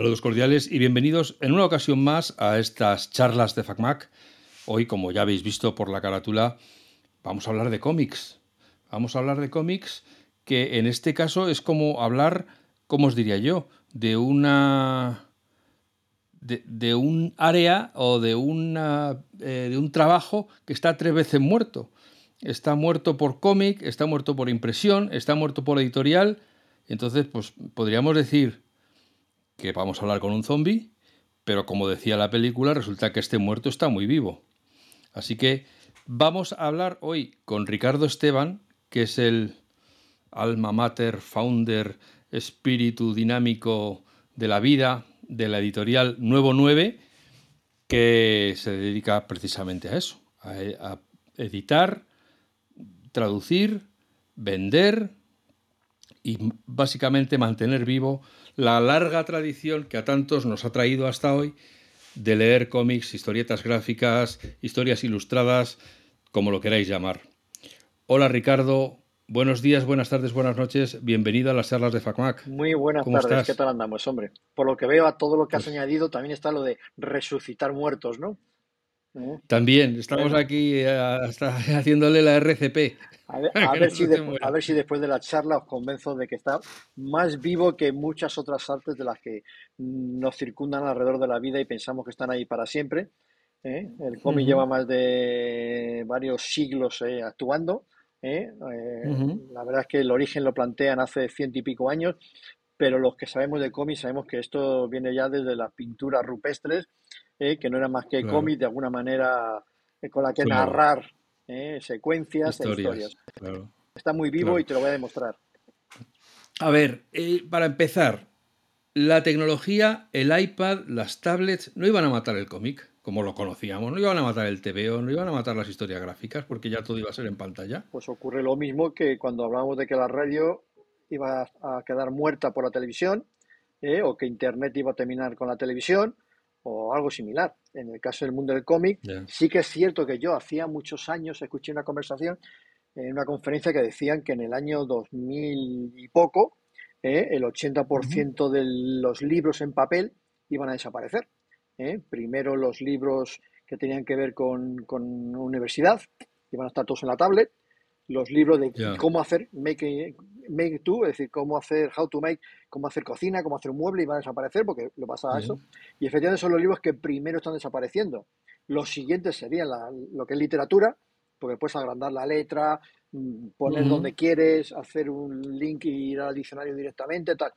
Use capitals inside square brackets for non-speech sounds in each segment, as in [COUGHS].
Saludos cordiales y bienvenidos en una ocasión más a estas charlas de FacMac. Hoy, como ya habéis visto por la carátula, vamos a hablar de cómics. Vamos a hablar de cómics que en este caso es como hablar, ¿cómo os diría yo? De una... De, un área o de, una, eh, de un trabajo que está tres veces muerto. Está muerto por cómic, está muerto por impresión, está muerto por editorial. Entonces, pues podríamos decir que vamos a hablar con un zombie, pero como decía la película, resulta que este muerto está muy vivo. Así que vamos a hablar hoy con Ricardo Esteban, que es el alma mater, founder, espíritu dinámico de la vida de la editorial Nuevo 9, que se dedica precisamente a eso, a, a editar, traducir, vender y básicamente mantener vivo la larga tradición que a tantos nos ha traído hasta hoy de leer cómics, historietas gráficas, historias ilustradas, como lo queráis llamar. Hola Ricardo, buenos días, buenas tardes, buenas noches, bienvenido a las charlas de FacMac. Muy buenas tardes, ¿qué tal andamos, hombre? Por lo que veo a todo lo que has pues añadido también está lo de resucitar muertos, ¿no? También, estamos aquí eh, [LAUGHS] haciéndole la RCP. [LAUGHS] A ver, si después, de la charla os convenzo de que está más vivo que muchas otras artes de las que nos circundan alrededor de la vida y pensamos que están ahí para siempre. ¿eh? El cómic lleva más de varios siglos eh, actuando. La verdad es que el origen lo plantean hace ciento y pico años, pero los que sabemos de cómic sabemos que esto viene ya desde las pinturas rupestres ¿eh? que no era más que cómic de alguna manera eh, con la que narrar ¿eh? secuencias e historias, historias. Está muy vivo y te lo voy a demostrar. A ver, para empezar, la tecnología, el iPad, las tablets, no iban a matar el cómic, como lo conocíamos, no iban a matar el TVO, no iban a matar las historias gráficas, porque ya todo iba a ser en pantalla. Pues ocurre lo mismo que cuando hablábamos de que la radio iba a quedar muerta por la televisión, o que Internet iba a terminar con la televisión, o algo similar. En el caso del mundo del cómic, sí que es cierto que yo hacía muchos años escuché una conversación en una conferencia que decían que en el año 2000 y poco, eh, el 80% de los libros en papel iban a desaparecer. Eh. Primero los libros que tenían que ver con, con universidad, iban a estar todos en la tablet, los libros de cómo hacer make, make to, es decir, cómo hacer, how to make, cómo hacer cocina, cómo hacer un mueble y van a desaparecer porque lo pasa a eso. Y efectivamente son los libros que primero están desapareciendo. Los siguientes serían lo que es literatura, porque puedes agrandar la letra, mm, poner donde quieres, hacer un link y ir al diccionario directamente, tal.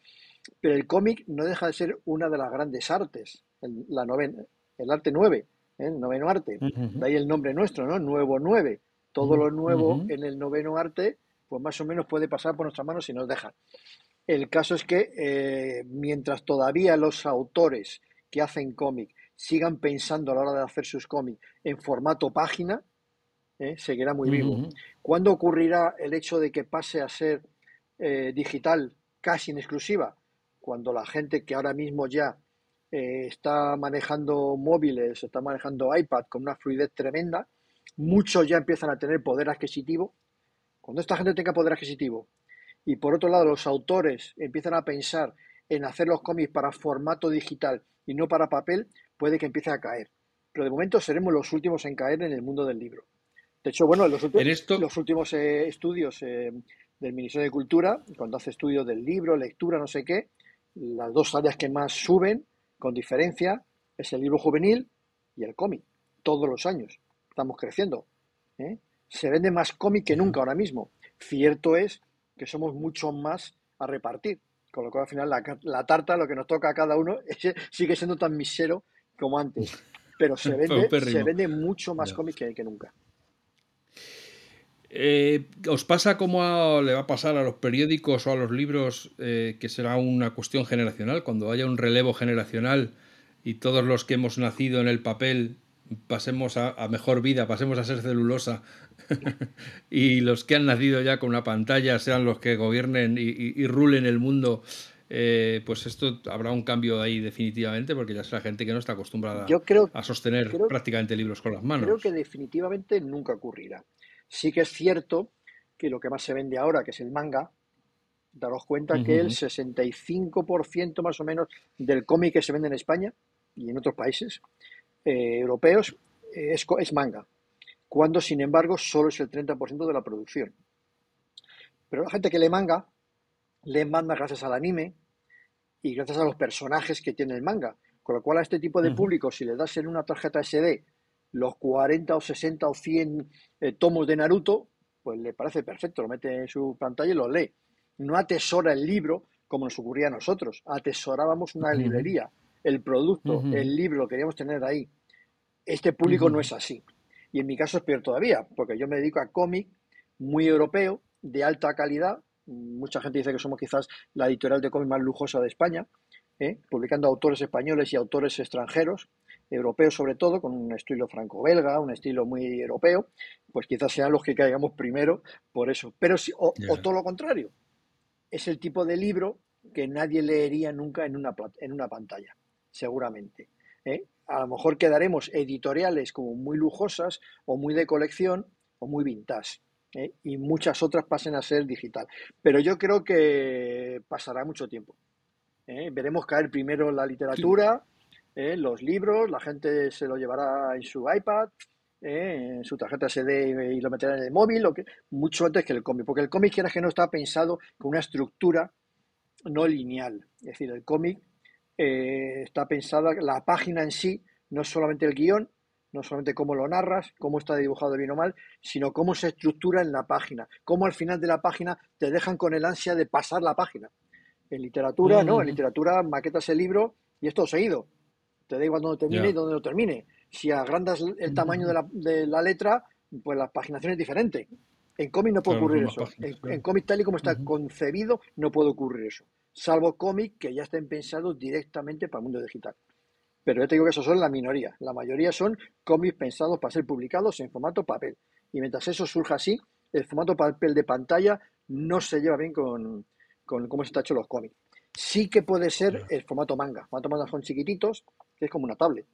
Pero el cómic no deja de ser una de las grandes artes, el, la novena, el arte nueve, ¿eh? el noveno arte. De ahí el nombre nuestro, ¿no? Nuevo nueve todo lo nuevo en el noveno arte, pues más o menos puede pasar por nuestras manos si nos dejan. El caso es que eh, mientras todavía los autores que hacen cómic sigan pensando a la hora de hacer sus cómics en formato página, eh, seguirá muy vivo. ¿Cuándo ocurrirá el hecho de que pase a ser eh, digital casi en exclusiva? Cuando la gente que ahora mismo ya está manejando móviles, está manejando iPad con una fluidez tremenda, muchos ya empiezan a tener poder adquisitivo. Cuando esta gente tenga poder adquisitivo y por otro lado los autores empiezan a pensar en hacer los cómics para formato digital y no para papel, puede que empiece a caer. Pero de momento seremos los últimos en caer en el mundo del libro. De hecho, bueno, los, los últimos eh, estudios eh, del Ministerio de Cultura, cuando hace estudios del libro, lectura, no sé qué, las dos áreas que más suben, con diferencia, es el libro juvenil y el cómic, todos los años estamos creciendo. ¿eh? Se vende más cómic que nunca ahora mismo. Cierto es que somos mucho más a repartir, con lo cual al final la, tarta, lo que nos toca a cada uno, [LAUGHS] sigue siendo tan misero como antes. [LAUGHS] Pero se vende, se vende mucho más cómic que, que, nunca. Eh, ¿Os pasa como le va a pasar a los periódicos o a los libros eh, que será una cuestión generacional? Cuando haya un relevo generacional y todos los que hemos nacido en el papel pasemos a, mejor vida, pasemos a ser celulosa [LAUGHS] y los que han nacido ya con una pantalla sean los que gobiernen y, rulen el mundo, eh, pues esto habrá un cambio ahí definitivamente porque ya será gente que no está acostumbrada a sostener prácticamente libros con las manos. Creo que definitivamente nunca ocurrirá. Sí que es cierto que lo que más se vende ahora, que es el manga, Daros cuenta que el 65% más o menos del cómic que se vende en España y en otros países eh, europeos es, es manga, cuando sin embargo solo es el 30% de la producción. Pero la gente que lee manga, lee manga gracias al anime y gracias a los personajes que tiene el manga. Con lo cual a este tipo de público, si le das en una tarjeta SD los 40 o 60 o 100 eh, tomos de Naruto, pues le parece perfecto, lo mete en su pantalla y lo lee. No atesora el libro como nos ocurría a nosotros, atesorábamos una librería, el producto, el libro, lo queríamos tener ahí. Este público no es así. Y en mi caso es peor todavía, porque yo me dedico a cómic muy europeo, de alta calidad. Mucha gente dice que somos quizás la editorial de cómic más lujosa de España, ¿eh? publicando autores españoles y autores extranjeros, europeos sobre todo, con un estilo franco-belga, un estilo muy europeo, pues quizás sean los que caigamos primero por eso. Pero si, o, todo lo contrario, es el tipo de libro que nadie leería nunca en una, en una pantalla, seguramente. ¿eh? A lo mejor quedaremos editoriales como muy lujosas o muy de colección o muy vintage. ¿eh? Y muchas otras pasen a ser digital. Pero yo creo que pasará mucho tiempo. ¿eh? Veremos caer primero la literatura, los libros, la gente se lo llevará en su iPad, en su tarjeta SD y lo meterá en el móvil, que, mucho antes que el cómic, porque el cómic, quieras que no, está pensado con una estructura no lineal. Es decir, el cómic está pensada, la página en sí, no solamente el guion, no solamente cómo lo narras, cómo está dibujado bien o mal, sino cómo se estructura en la página, cómo al final de la página te dejan con el ansia de pasar la página. En literatura, no, en literatura maquetas el libro y es todo seguido. Te da igual dónde termine y dónde no termine. Si agrandas el tamaño de la, de la letra, pues la paginación es diferente. En cómic no puede ocurrir eso. en, cómic tal y como está concebido, no puede ocurrir eso. Salvo cómic que ya estén pensados directamente para el mundo digital. Pero yo te digo que esos son la minoría. La mayoría son cómics pensados para ser publicados en formato papel. Y mientras eso surja así, el formato papel de pantalla no se lleva bien con, con cómo se está hecho los cómics. Sí que puede ser el formato manga. El formato manga son chiquititos, que es como una tablet,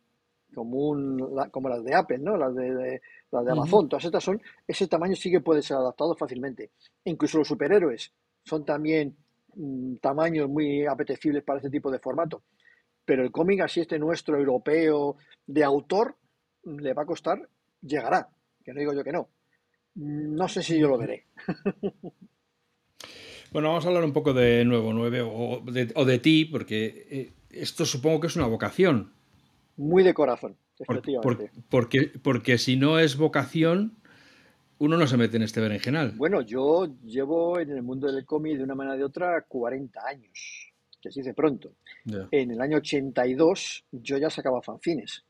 como, un, como las de Apple, ¿no? las de, las de Amazon. Todas estas son, ese tamaño sí que puede ser adaptado fácilmente. Incluso los superhéroes son también tamaños muy apetecibles para este tipo de formato. Pero el cómic así este nuestro, europeo, de autor, le va a costar, llegará, que no digo yo que no. No sé si yo lo veré. [LAUGHS] Bueno, vamos a hablar un poco de Nuevo 9 o de, ti, porque eh, esto supongo que es una vocación. Muy de corazón, efectivamente. porque, porque si no es vocación, uno no se mete en este berenjenal. Bueno, yo llevo en el mundo del cómic de una manera o de otra 40 años, que se dice pronto. En el año 82 yo ya sacaba fanzines,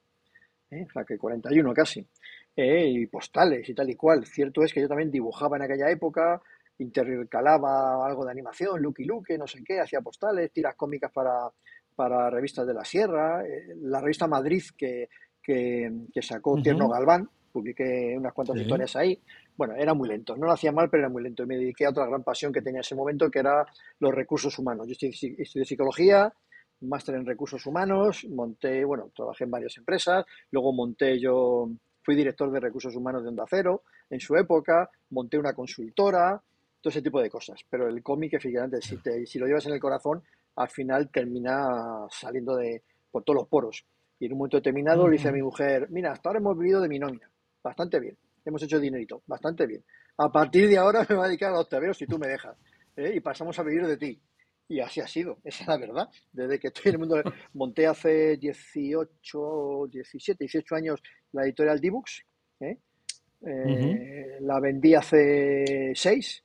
¿eh? o sea que 41 casi, ¿eh? y postales y tal y cual. Cierto es que yo también dibujaba en aquella época, intercalaba algo de animación, Lucky Luke, no sé qué, hacía postales, tiras cómicas para, para revistas de la Sierra, eh, la revista Madrid que, que, sacó Tierno Galván, publiqué unas cuantas historias ahí. Bueno, era muy lento, no lo hacía mal, pero era muy lento. Y me dediqué a otra gran pasión que tenía en ese momento, que era los recursos humanos. Yo estudié, psicología, máster en recursos humanos, monté, bueno, trabajé en varias empresas, luego monté yo, fui director de recursos humanos de Onda Cero en su época, monté una consultora, todo ese tipo de cosas. Pero el cómic, efectivamente, si, si lo llevas en el corazón, al final termina saliendo de por todos los poros. Y en un momento determinado le dice a mi mujer, mira, hasta ahora hemos vivido de mi nómina, bastante bien, hemos hecho dinerito, bastante bien. A partir de ahora [LAUGHS] me voy a dedicar a los tebeos si tú me dejas. ¿eh? Y pasamos a vivir de ti. Y así ha sido, [LAUGHS] esa es la verdad. Desde que estoy en el mundo, [LAUGHS] monté hace 18, 17, 18 años la editorial D-Books. ¿eh? Eh, la vendí hace 6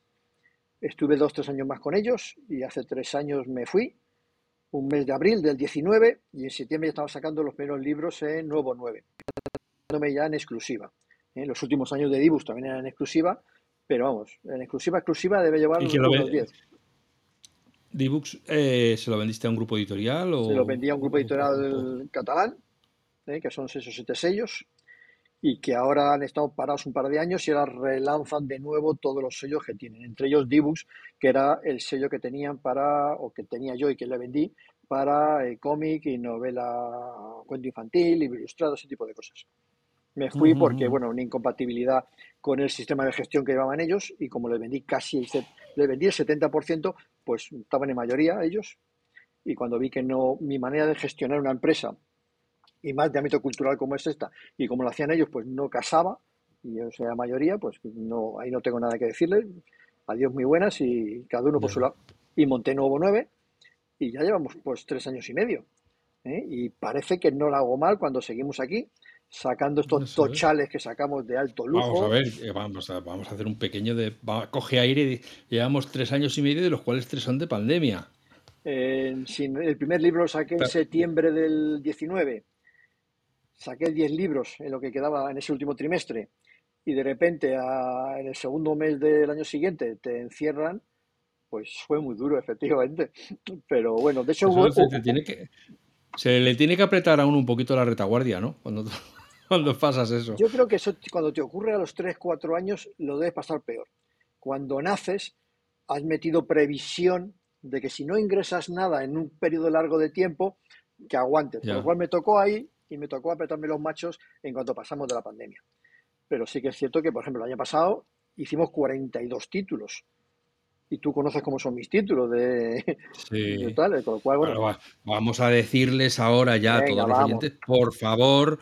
Estuve dos, tres años más con ellos y hace tres años me fui, un mes de abril del 19 y en septiembre ya estaba sacando los primeros libros en Nuevo 9, ya en exclusiva. ¿eh? Los últimos años de Dibus también eran en exclusiva, pero vamos, en exclusiva, exclusiva debe llevar unos 10. ¿Dibux eh, se lo vendiste a un grupo editorial? O... Se lo vendí a un grupo editorial catalán, ¿eh? que son seis o siete sellos, y que ahora han estado parados un par de años y ahora relanzan de nuevo todos los sellos que tienen, entre ellos Dibus, que era el sello que tenían para, o que tenía yo y que le vendí, para eh, cómic y novela, cuento infantil, libro ilustrado, ese tipo de cosas. Me fui porque, bueno, una incompatibilidad con el sistema de gestión que llevaban ellos y como le vendí casi, le vendí el 70%, pues estaban en mayoría ellos. Y cuando vi que no, mi manera de gestionar una empresa y más de ámbito cultural como es esta, y como lo hacían ellos, pues no casaba, y yo soy la mayoría, pues no, ahí no tengo nada que decirles. Adiós muy buenas y cada uno por su lado. Y monté Nuevo 9 y ya llevamos pues tres años y medio. ¿eh? Y parece que no lo hago mal cuando seguimos aquí, sacando estos tochales que sacamos de alto lujo. Vamos a ver, eh, vamos a, vamos a hacer un pequeño de... coge aire, llevamos tres años y medio, de los cuales tres son de pandemia. el primer libro lo saqué en septiembre del 19. Saqué 10 libros en lo que quedaba en ese último trimestre y de repente en el segundo mes del año siguiente te encierran, pues fue muy duro, [LAUGHS] efectivamente. Pero bueno, de hecho se, tiene que, se le tiene que apretar a uno un poquito la retaguardia, ¿no? Cuando, [LAUGHS] cuando pasas eso. Yo creo que eso cuando te ocurre a los 3, 4 años lo debes pasar peor. Cuando naces has metido previsión de que si no ingresas nada en un periodo largo de tiempo, que aguantes. Por lo cual me tocó ahí y me tocó apretarme los machos en cuanto pasamos de la pandemia. Pero sí que es cierto que, por ejemplo, el año pasado hicimos 42 títulos. Y tú conoces cómo son mis títulos de, sí. [LAUGHS] tal, con lo cual, bueno. vamos a decirles ahora ya a todos los oyentes, por favor,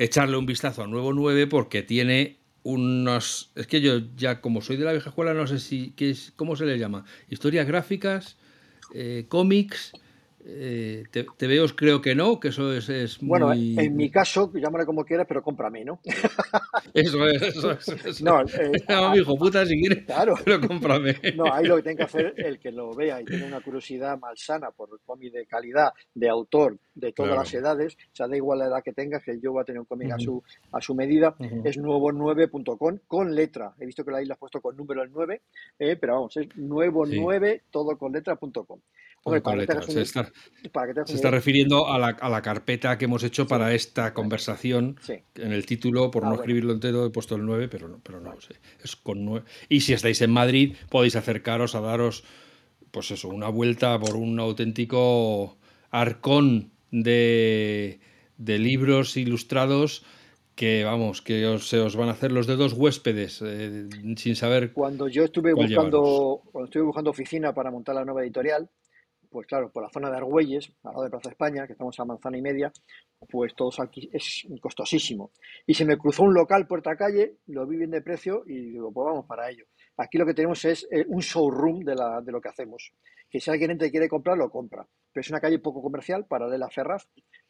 echarle un vistazo al nuevo 9 porque tiene unos. Es que yo ya, como soy de la vieja escuela, no sé si. ¿qué es, ¿Cómo se le llama? Historias gráficas, eh, cómics eh, te, veo, creo que no, que eso es, es Bueno, en mi caso, llámale como quieras, pero cómprame, ¿no? [LAUGHS] eso es, eso es. No, eh, [LAUGHS] no, hijo puta, si quieres, claro. pero cómprame. No, ahí lo que tiene que hacer el que lo vea y tiene una curiosidad malsana por el cómic de calidad, de autor, de todas las edades, o sea, da igual la edad que tengas, que yo voy a tener un cómic a, su, a su medida, es nuevo9.com con letra. He visto que la isla has puesto con número el 9, eh, pero vamos, es nuevo9 todo con letra.com se, está, refiriendo a la, carpeta que hemos hecho para esta conversación. En el título, por ah, no escribirlo entero, he puesto el 9, pero no, pero no sé. Es con 9. Y si estáis en Madrid, podéis acercaros a daros, pues eso, una vuelta por un auténtico arcón de, libros ilustrados que vamos, que se os van a hacer los dedos huéspedes eh, sin saber. Cuando yo estuve buscando, cuando estuve buscando oficina para montar la nueva editorial, pues claro, por la zona de Argüelles, al lado de Plaza España, que estamos a manzana y media, pues todo aquí es costosísimo. Y se me cruzó un local puerta calle, lo vi bien de precio y digo, pues vamos para ello. Aquí lo que tenemos es eh, un showroom de, la, de lo que hacemos. Que si alguien entra y quiere comprar, lo compra. Pero es una calle poco comercial, paralela a Ferraz,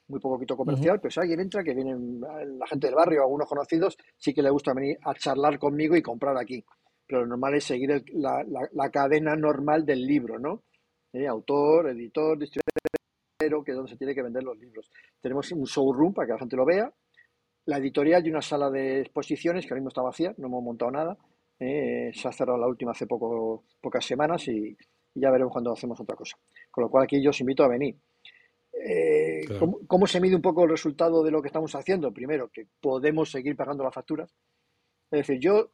muy poquito comercial, pero si alguien entra, que vienen la gente del barrio, algunos conocidos, sí que le gusta venir a charlar conmigo y comprar aquí. Pero lo normal es seguir la, la cadena normal del libro, ¿no? ¿Eh? autor, editor, distribuidor, que es donde se tiene que vender los libros. Tenemos un showroom para que la gente lo vea, la editorial y una sala de exposiciones que ahora mismo está vacía, no hemos montado nada. ¿eh? se ha cerrado la última hace poco, pocas semanas y, ya veremos cuando hacemos otra cosa. Con lo cual aquí yo os invito a venir. Eh, ¿cómo, se mide un poco el resultado de lo que estamos haciendo? Primero, que podemos seguir pagando las facturas. Es decir, yo,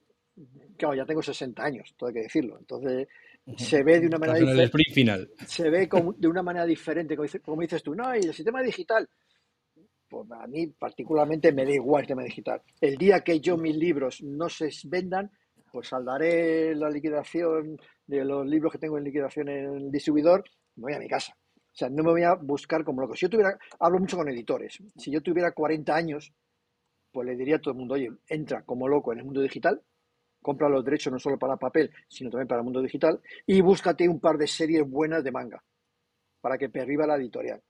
claro, ya tengo 60 años, todo hay que decirlo. Entonces, se ve de una manera diferente. Se ve de una manera diferente, como dices, tú, no, y el sistema digital. Pues a mí particularmente me da igual el tema digital. El día que yo mis libros no se vendan, pues saldaré la liquidación de los libros que tengo en liquidación en el distribuidor, me voy a mi casa. O sea, no me voy a buscar como loco. Si yo tuviera, hablo mucho con editores, si yo tuviera 40 años, pues le diría a todo el mundo, oye, entra como loco en el mundo digital, compra los derechos no solo para papel, sino también para el mundo digital, y búscate un par de series buenas de manga para que perriba la editorial.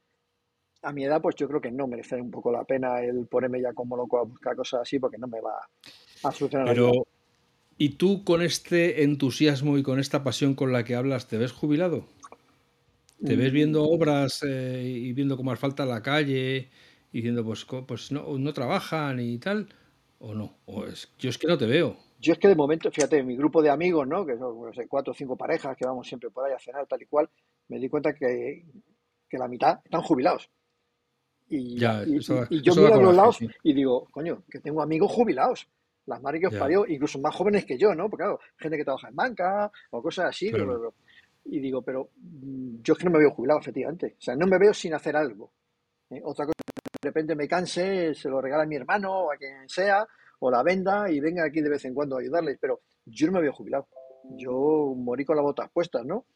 A mi edad, pues yo creo que no merece un poco la pena el ponerme ya como loco a buscar cosas así, porque no me va a solucionar Pero, ¿y tú con este entusiasmo y con esta pasión con la que hablas, te ves jubilado? ¿Te ves viendo mm. obras eh, y viendo cómo falta la calle y diciendo, pues, pues no, no trabajan y tal? ¿O no? O es, yo es que no te veo. Yo es que de momento, fíjate, mi grupo de amigos, ¿no? Que son cuatro o cinco parejas que vamos siempre por ahí a cenar, tal y cual, me di cuenta que, la mitad están jubilados. Y, yo miro a los lados y digo, coño, que tengo amigos jubilados. Las madres que os parió, incluso más jóvenes que yo, ¿no? Porque claro, gente que trabaja en banca o cosas así. y digo, pero mm, yo es que no me veo jubilado, efectivamente. O sea, no me veo sin hacer algo. ¿eh? Otra cosa de repente me canse, se lo regala a mi hermano o a quien sea, o la venda y venga aquí de vez en cuando a ayudarles. Pero yo no me había jubilado. Yo morí con las botas puestas, ¿no?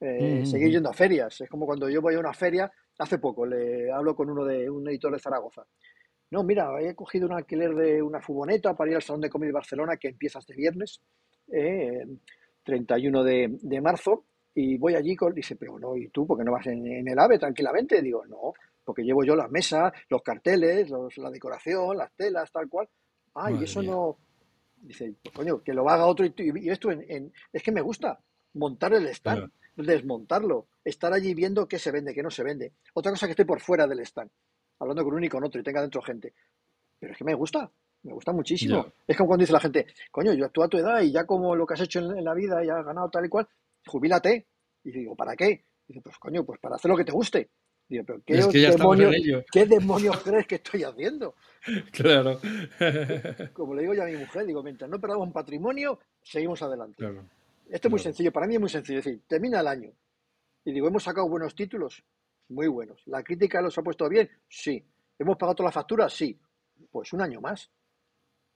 Eh, seguir yendo a ferias. Es como cuando yo voy a una feria, hace poco le hablo con uno de un editor de Zaragoza. No, mira, he cogido un alquiler de una furgoneta para ir al Salón de Comida de Barcelona que empieza este viernes, 31 eh, de, marzo, y voy allí con, dice, pero no, ¿y tú por qué no vas en, el AVE tranquilamente? Digo, no, porque llevo yo las mesas, los carteles, la decoración, las telas, tal cual. Ah, y eso no... Dice, pues, coño, que lo haga otro y, y esto en, es que me gusta montar el stand desmontarlo, estar allí viendo qué se vende, qué no se vende. Otra cosa que estoy por fuera del stand, hablando con uno y con otro y tenga dentro gente. Pero es que me gusta, me gusta muchísimo. Es como cuando dice la gente, coño, yo tú a tu edad y ya como lo que has hecho en, la vida y has ganado tal y cual, jubílate. Y digo, ¿para qué? dice, pues coño, pues para hacer lo que te guste. Digo, pero ¿qué, demonios, crees que estoy haciendo? [LAUGHS] Claro. Como le digo yo a mi mujer, digo, mientras no perdamos un patrimonio, seguimos adelante. Claro. Esto es muy sencillo, para mí es muy sencillo. Es decir, termina el año y digo, ¿hemos sacado buenos títulos? Muy buenos. ¿La crítica los ha puesto bien? Sí. ¿Hemos pagado todas las facturas? Sí. Pues un año más.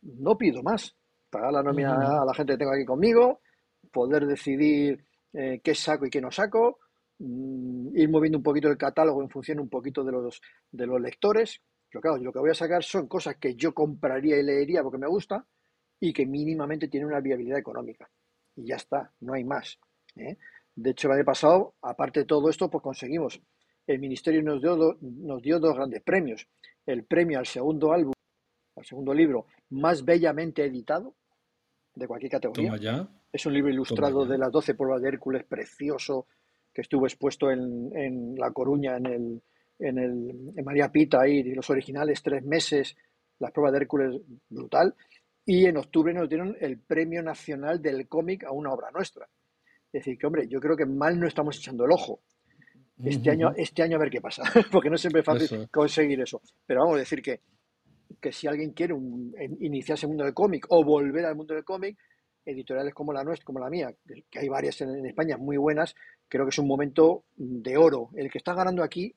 No pido más. Pagar la nómina a la gente que tengo aquí conmigo, poder decidir eh, qué saco y qué no saco, mm, ir moviendo un poquito el catálogo en función un poquito de los, de los lectores. Pero claro, lo que voy a sacar son cosas que yo compraría y leería porque me gusta y que mínimamente tienen una viabilidad económica y ya está, no hay más. ¿eh? De hecho, el año pasado, aparte de todo esto, pues conseguimos, el Ministerio nos dio, nos dio dos grandes premios. El premio al segundo álbum, al segundo libro más bellamente editado de cualquier categoría. Es un libro ilustrado de las 12 pruebas de Hércules, precioso, que estuvo expuesto en, en La Coruña, en, el, en, el, en María Pita, ahí, los originales, tres meses, las pruebas de Hércules, brutal y en octubre nos dieron el Premio Nacional del Cómic a una obra nuestra. Es decir, que hombre, yo creo que mal no estamos echando el ojo. Este, año, este año a ver qué pasa, [LAUGHS] porque no siempre es fácil conseguir eso. Pero vamos a decir que, que si alguien quiere iniciarse en el mundo del cómic o volver al mundo del cómic, editoriales como la nuestra, como la mía, que hay varias en, en, España muy buenas, creo que es un momento de oro. El que está ganando aquí,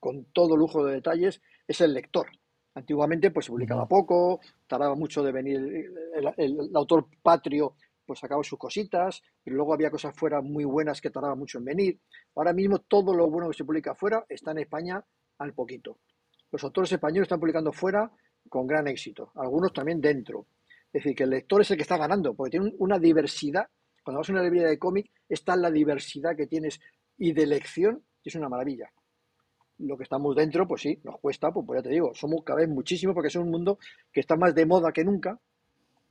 con todo lujo de detalles, es el lector. Antiguamente pues se publicaba poco, tardaba mucho de venir el, autor patrio pues sacaba sus cositas, pero luego había cosas fuera muy buenas que tardaban mucho en venir. Ahora mismo todo lo bueno que se publica fuera está en España al poquito. Los autores españoles están publicando fuera con gran éxito, algunos también dentro. Es decir, que el lector es el que está ganando, porque tiene una diversidad. Cuando vas a una librería de cómic, está la diversidad que tienes y de lección, que es una maravilla. Lo que estamos dentro, pues sí, nos cuesta, pues, pues, ya te digo, somos cada vez muchísimo porque es un mundo que está más de moda que nunca,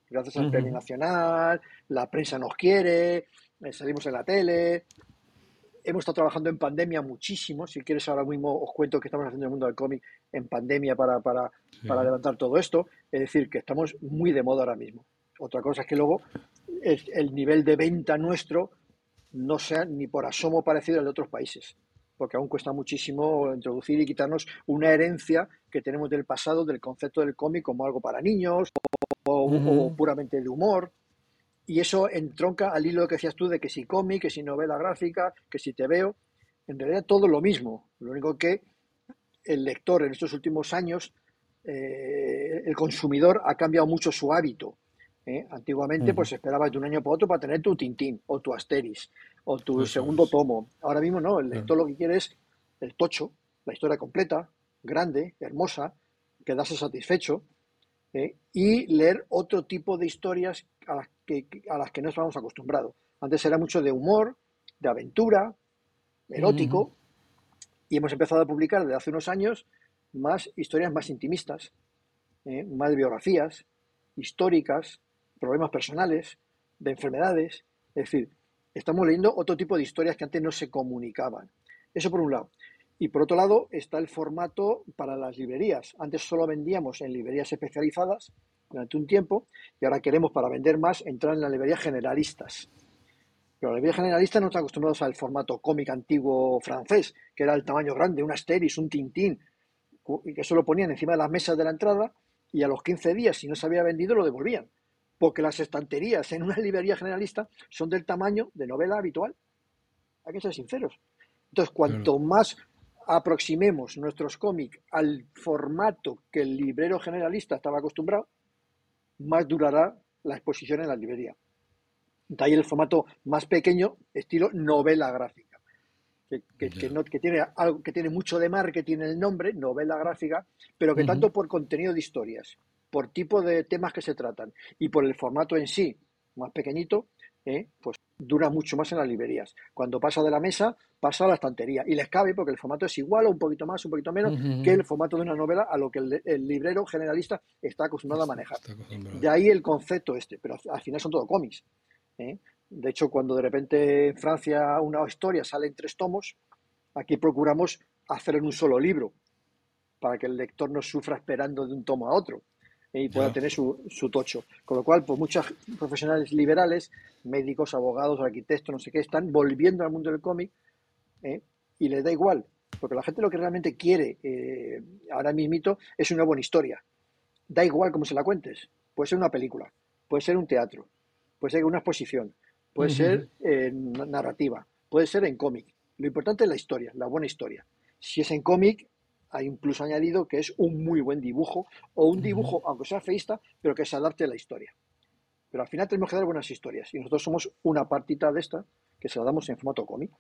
gracias al Premio Nacional, la prensa nos quiere, eh, salimos en la tele, hemos estado trabajando en pandemia muchísimo, si quieres ahora mismo os cuento que estamos haciendo en el mundo del cómic en pandemia para, para, para levantar todo esto, es decir, que estamos muy de moda ahora mismo. Otra cosa es que luego el, el nivel de venta nuestro no sea ni por asomo parecido al de otros países porque aún cuesta muchísimo introducir y quitarnos una herencia que tenemos del pasado del concepto del cómic como algo para niños o, puramente de humor. Y eso entronca al hilo que decías tú de que si cómic, que si novela gráfica, que si te veo. En realidad todo lo mismo. Lo único que el lector en estos últimos años, eh, el consumidor ha cambiado mucho su hábito. ¿eh? Antiguamente, pues esperabas de un año para otro para tener tu Tintín o tu Asteris o tu segundo tomo. Ahora mismo no, el lector lo que quiere es el tocho, la historia completa, grande, hermosa, quedarse satisfecho ¿eh? y leer otro tipo de historias a las que, a las que no estábamos acostumbrados. Antes era mucho de humor, de aventura, erótico, y hemos empezado a publicar desde hace unos años más historias más intimistas, ¿eh? más biografías históricas, problemas personales, de enfermedades. Es decir, estamos leyendo otro tipo de historias que antes no se comunicaban. Eso por un lado. Y por otro lado está el formato para las librerías. Antes solo vendíamos en librerías especializadas durante un tiempo y ahora queremos para vender más entrar en las librerías generalistas. Pero las librerías generalistas no están acostumbrados al formato cómic antiguo francés, que era el tamaño grande, un Asteris, un Tintín, y que eso lo ponían encima de las mesas de la entrada y a los 15 días, si no se había vendido, lo devolvían porque las estanterías en una [LAUGHS] librería generalista son del tamaño de novela habitual. Hay que ser sinceros. Entonces, cuanto más aproximemos nuestros cómics al formato que el librero generalista estaba acostumbrado, más durará la exposición en la librería. De ahí el formato más pequeño, estilo novela gráfica, que, no, que, tiene algo, que tiene mucho de marketing el nombre, novela gráfica, pero que tanto por contenido de historias, por tipo de temas que se tratan y por el formato en sí, más pequeñito, ¿eh? pues dura mucho más en las librerías. Cuando pasa de la mesa, pasa a la estantería y les cabe porque el formato es igual o un poquito más, un poquito menos que el formato de una novela a lo que el, librero generalista está acostumbrado a manejar. De ahí el concepto este, pero al final son todo cómics. ¿eh? De hecho, cuando de repente en Francia una historia sale en tres tomos, aquí procuramos hacer en un solo libro para que el lector no sufra esperando de un tomo a otro y pueda tener su, su, tocho. Con lo cual, pues muchos profesionales liberales, médicos, abogados, arquitectos, no sé qué, están volviendo al mundo del cómic ¿eh? y les da igual, porque la gente lo que realmente quiere eh, ahora mismito es una buena historia. Da igual cómo se la cuentes. Puede ser una película, puede ser un teatro, puede ser una exposición, puede ser narrativa, puede ser en cómic. Lo importante es la historia, la buena historia. Si es en cómic, hay un plus añadido que es un muy buen dibujo o un dibujo, aunque sea feísta, pero que se adapte a la historia. Pero al final tenemos que dar buenas historias y nosotros somos una partita de esta que se la damos en formato cómic,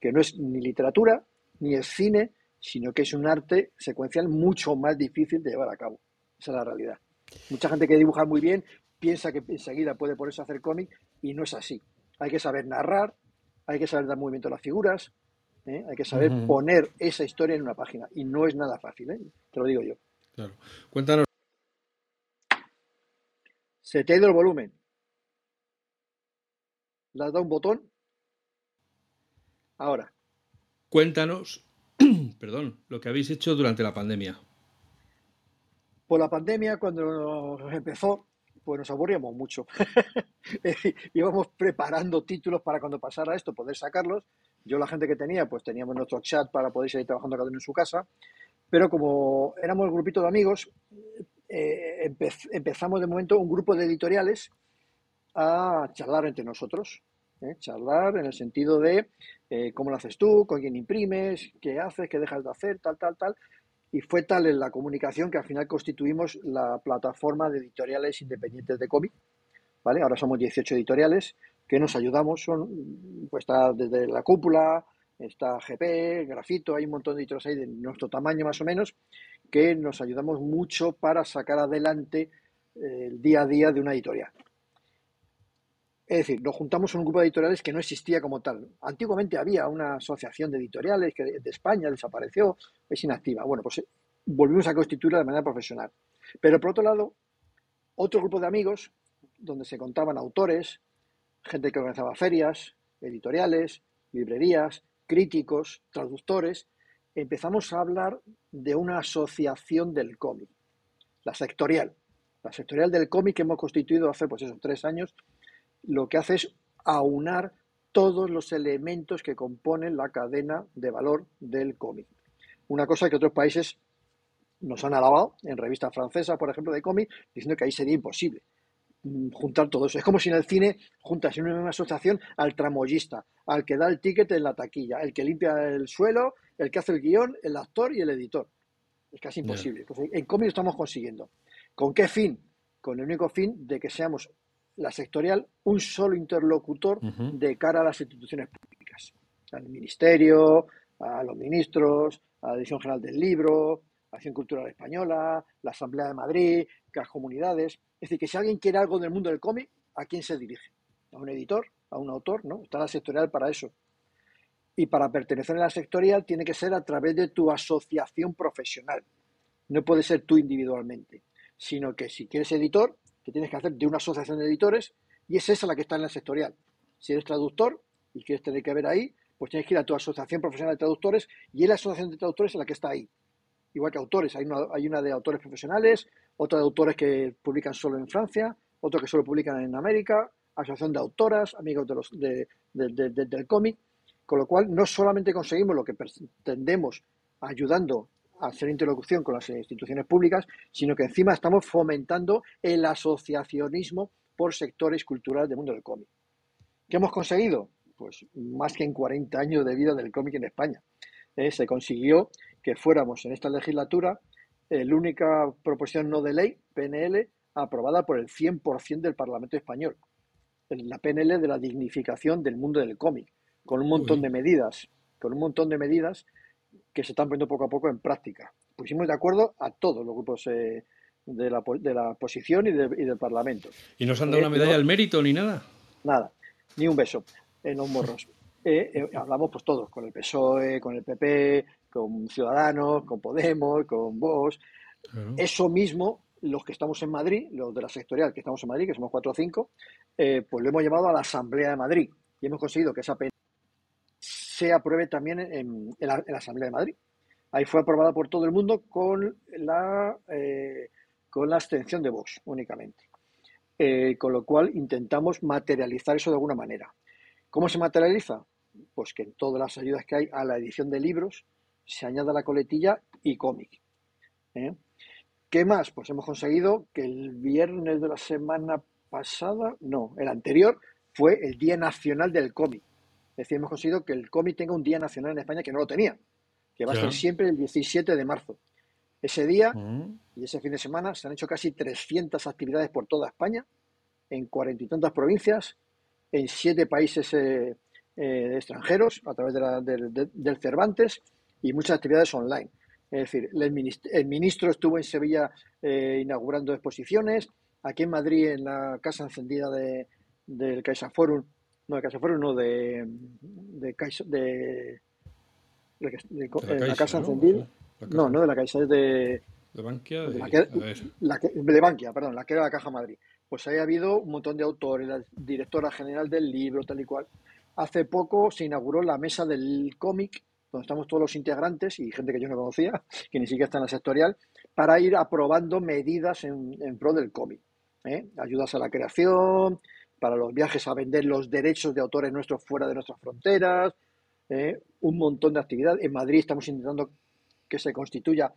que no es ni literatura ni es cine, sino que es un arte secuencial mucho más difícil de llevar a cabo. Esa es la realidad. Mucha gente que dibuja muy bien piensa que enseguida puede ponerse a hacer cómic y no es así. Hay que saber narrar, hay que saber dar movimiento a las figuras, ¿eh? Hay que saber poner esa historia en una página y no es nada fácil, ¿eh? te lo digo yo. Claro. Cuéntanos. Se te ha ido el volumen. ¿Le has dado un botón? Ahora. Cuéntanos, [CLEARS THROAT] perdón, lo que habéis hecho durante la pandemia. Por la pandemia, cuando empezó, pues nos aburríamos mucho. [LAUGHS] [LAUGHS] Íbamos preparando títulos para cuando pasara esto, poder sacarlos, yo la gente que tenía, pues teníamos nuestro chat para poder seguir trabajando cada uno en su casa, pero como éramos un grupito de amigos, eh, empezamos de momento un grupo de editoriales a charlar entre nosotros. ¿eh? Charlar en el sentido de eh, cómo lo haces tú, con quién imprimes, qué haces, qué dejas de hacer, tal, tal, tal. Y fue tal en la comunicación que al final constituimos la plataforma de editoriales independientes de cómic. ¿vale? Ahora somos 18 editoriales que nos ayudamos son, pues está desde la cúpula, está GP, Grafito, hay un montón de editores ahí de nuestro tamaño más o menos, que nos ayudamos mucho para sacar adelante eh, el día a día de una editorial. Es decir, nos juntamos en un grupo de editoriales que no existía como tal. Antiguamente había una asociación de editoriales que de España desapareció, es inactiva. Bueno, pues eh, volvimos a constituirla de manera profesional. Pero por otro lado, otro grupo de amigos, donde se contaban autores, gente que organizaba ferias, editoriales, librerías, críticos, traductores, empezamos a hablar de una asociación del cómic, la sectorial. La sectorial del cómic que hemos constituido hace pues esos tres años, lo que hace es aunar todos los elementos que componen la cadena de valor del cómic. Una cosa que otros países nos han alabado, en revistas francesas, por ejemplo, de cómic, diciendo que ahí sería imposible. Mm, juntar todo eso. Es como si en el cine juntas en una asociación al tramoyista, al que da el ticket en la taquilla, el que limpia el suelo, el que hace el guion, el actor y el editor. Es casi imposible. Pues en cómic lo estamos consiguiendo. ¿Con qué fin? Con el único fin de que seamos la sectorial un solo interlocutor de cara a las instituciones públicas. Al ministerio, a los ministros, a la Dirección General del Libro, Acción Cultural Española, la Asamblea de Madrid, las comunidades. Es decir, que si alguien quiere algo del mundo del cómic, ¿a quién se dirige? ¿A un editor? ¿A un autor? ¿No? Está la sectorial para eso. Y para pertenecer a la sectorial tiene que ser a través de tu asociación profesional. No puede ser tú individualmente, sino que si quieres editor, te tienes que hacer de una asociación de editores y es esa la que está en la sectorial. Si eres traductor y quieres tener que ver ahí, pues tienes que ir a tu asociación profesional de traductores y es la asociación de traductores la que está ahí igual que autores. Hay una, hay una de autores profesionales, otra de autores que publican solo en Francia, otra que solo publican en América, asociación de autoras, amigos de los, de, del cómic, con lo cual no solamente conseguimos lo que pretendemos ayudando hacer interlocución con las instituciones públicas, sino que encima estamos fomentando el asociacionismo por sectores culturales del mundo del cómic. ¿Qué hemos conseguido? Pues más que en 40 años de vida del cómic en España. eh, se consiguió que fuéramos en esta legislatura la única proposición no de ley, PNL, aprobada por el 100% del Parlamento español. La PNL de la dignificación del mundo del cómic, con un montón de medidas, con un montón de medidas que se están poniendo poco a poco en práctica. Pusimos de acuerdo a todos los grupos eh, de, la, de, la, oposición y, del Parlamento. ¿Y no se han dado una medalla al mérito ni nada? Nada, ni un beso en los morros. [LAUGHS] Eh, eh, hablamos pues todos, con el PSOE, con el PP, con Ciudadanos, con Podemos, con Vox. Eso mismo, los que estamos en Madrid, los de la sectorial que estamos en Madrid, que somos cuatro o cinco, pues lo hemos llevado a la Asamblea de Madrid y hemos conseguido que esa se apruebe también en, la, Asamblea de Madrid. Ahí fue aprobada por todo el mundo con la, eh, con la abstención de Vox únicamente. Eh, con lo cual intentamos materializar eso de alguna manera. ¿Cómo se materializa? Pues que en todas las ayudas que hay a la edición de libros se añada la coletilla y cómic. ¿eh? ¿Qué más? Pues hemos conseguido que el viernes de la semana pasada, no, el anterior, fue el Día Nacional del Cómic. Es decir, hemos conseguido que el cómic tenga un día nacional en España que no lo tenía, que va a ser siempre el 17 de marzo. Ese día mm. y ese fin de semana se han hecho casi 300 actividades por toda España, en cuarenta y tantas provincias, en siete países eh, eh, extranjeros, a través del Cervantes, y muchas actividades online. Es decir, el ministro, estuvo en Sevilla eh, inaugurando exposiciones, aquí en Madrid, en la Casa Encendida de, del CaixaForum, no, de CaixaForum, no, de, de, de, de, la, Casa Encendida. No, no de la Caixa, es de... De Bankia, de, la de Bankia, perdón, la que era la Caja Madrid. Pues ahí ha habido un montón de autores, la directora general del libro, tal y cual. Hace poco se inauguró la mesa del cómic, donde estamos todos los integrantes y gente que yo no conocía, [LAUGHS] que ni siquiera está en la sectorial, para ir aprobando medidas en, en pro del cómic. ¿eh? Ayudas a la creación, para los viajes a vender los derechos de autores nuestros fuera de nuestras fronteras, ¿eh? un montón de actividades. En Madrid estamos intentando que se constituya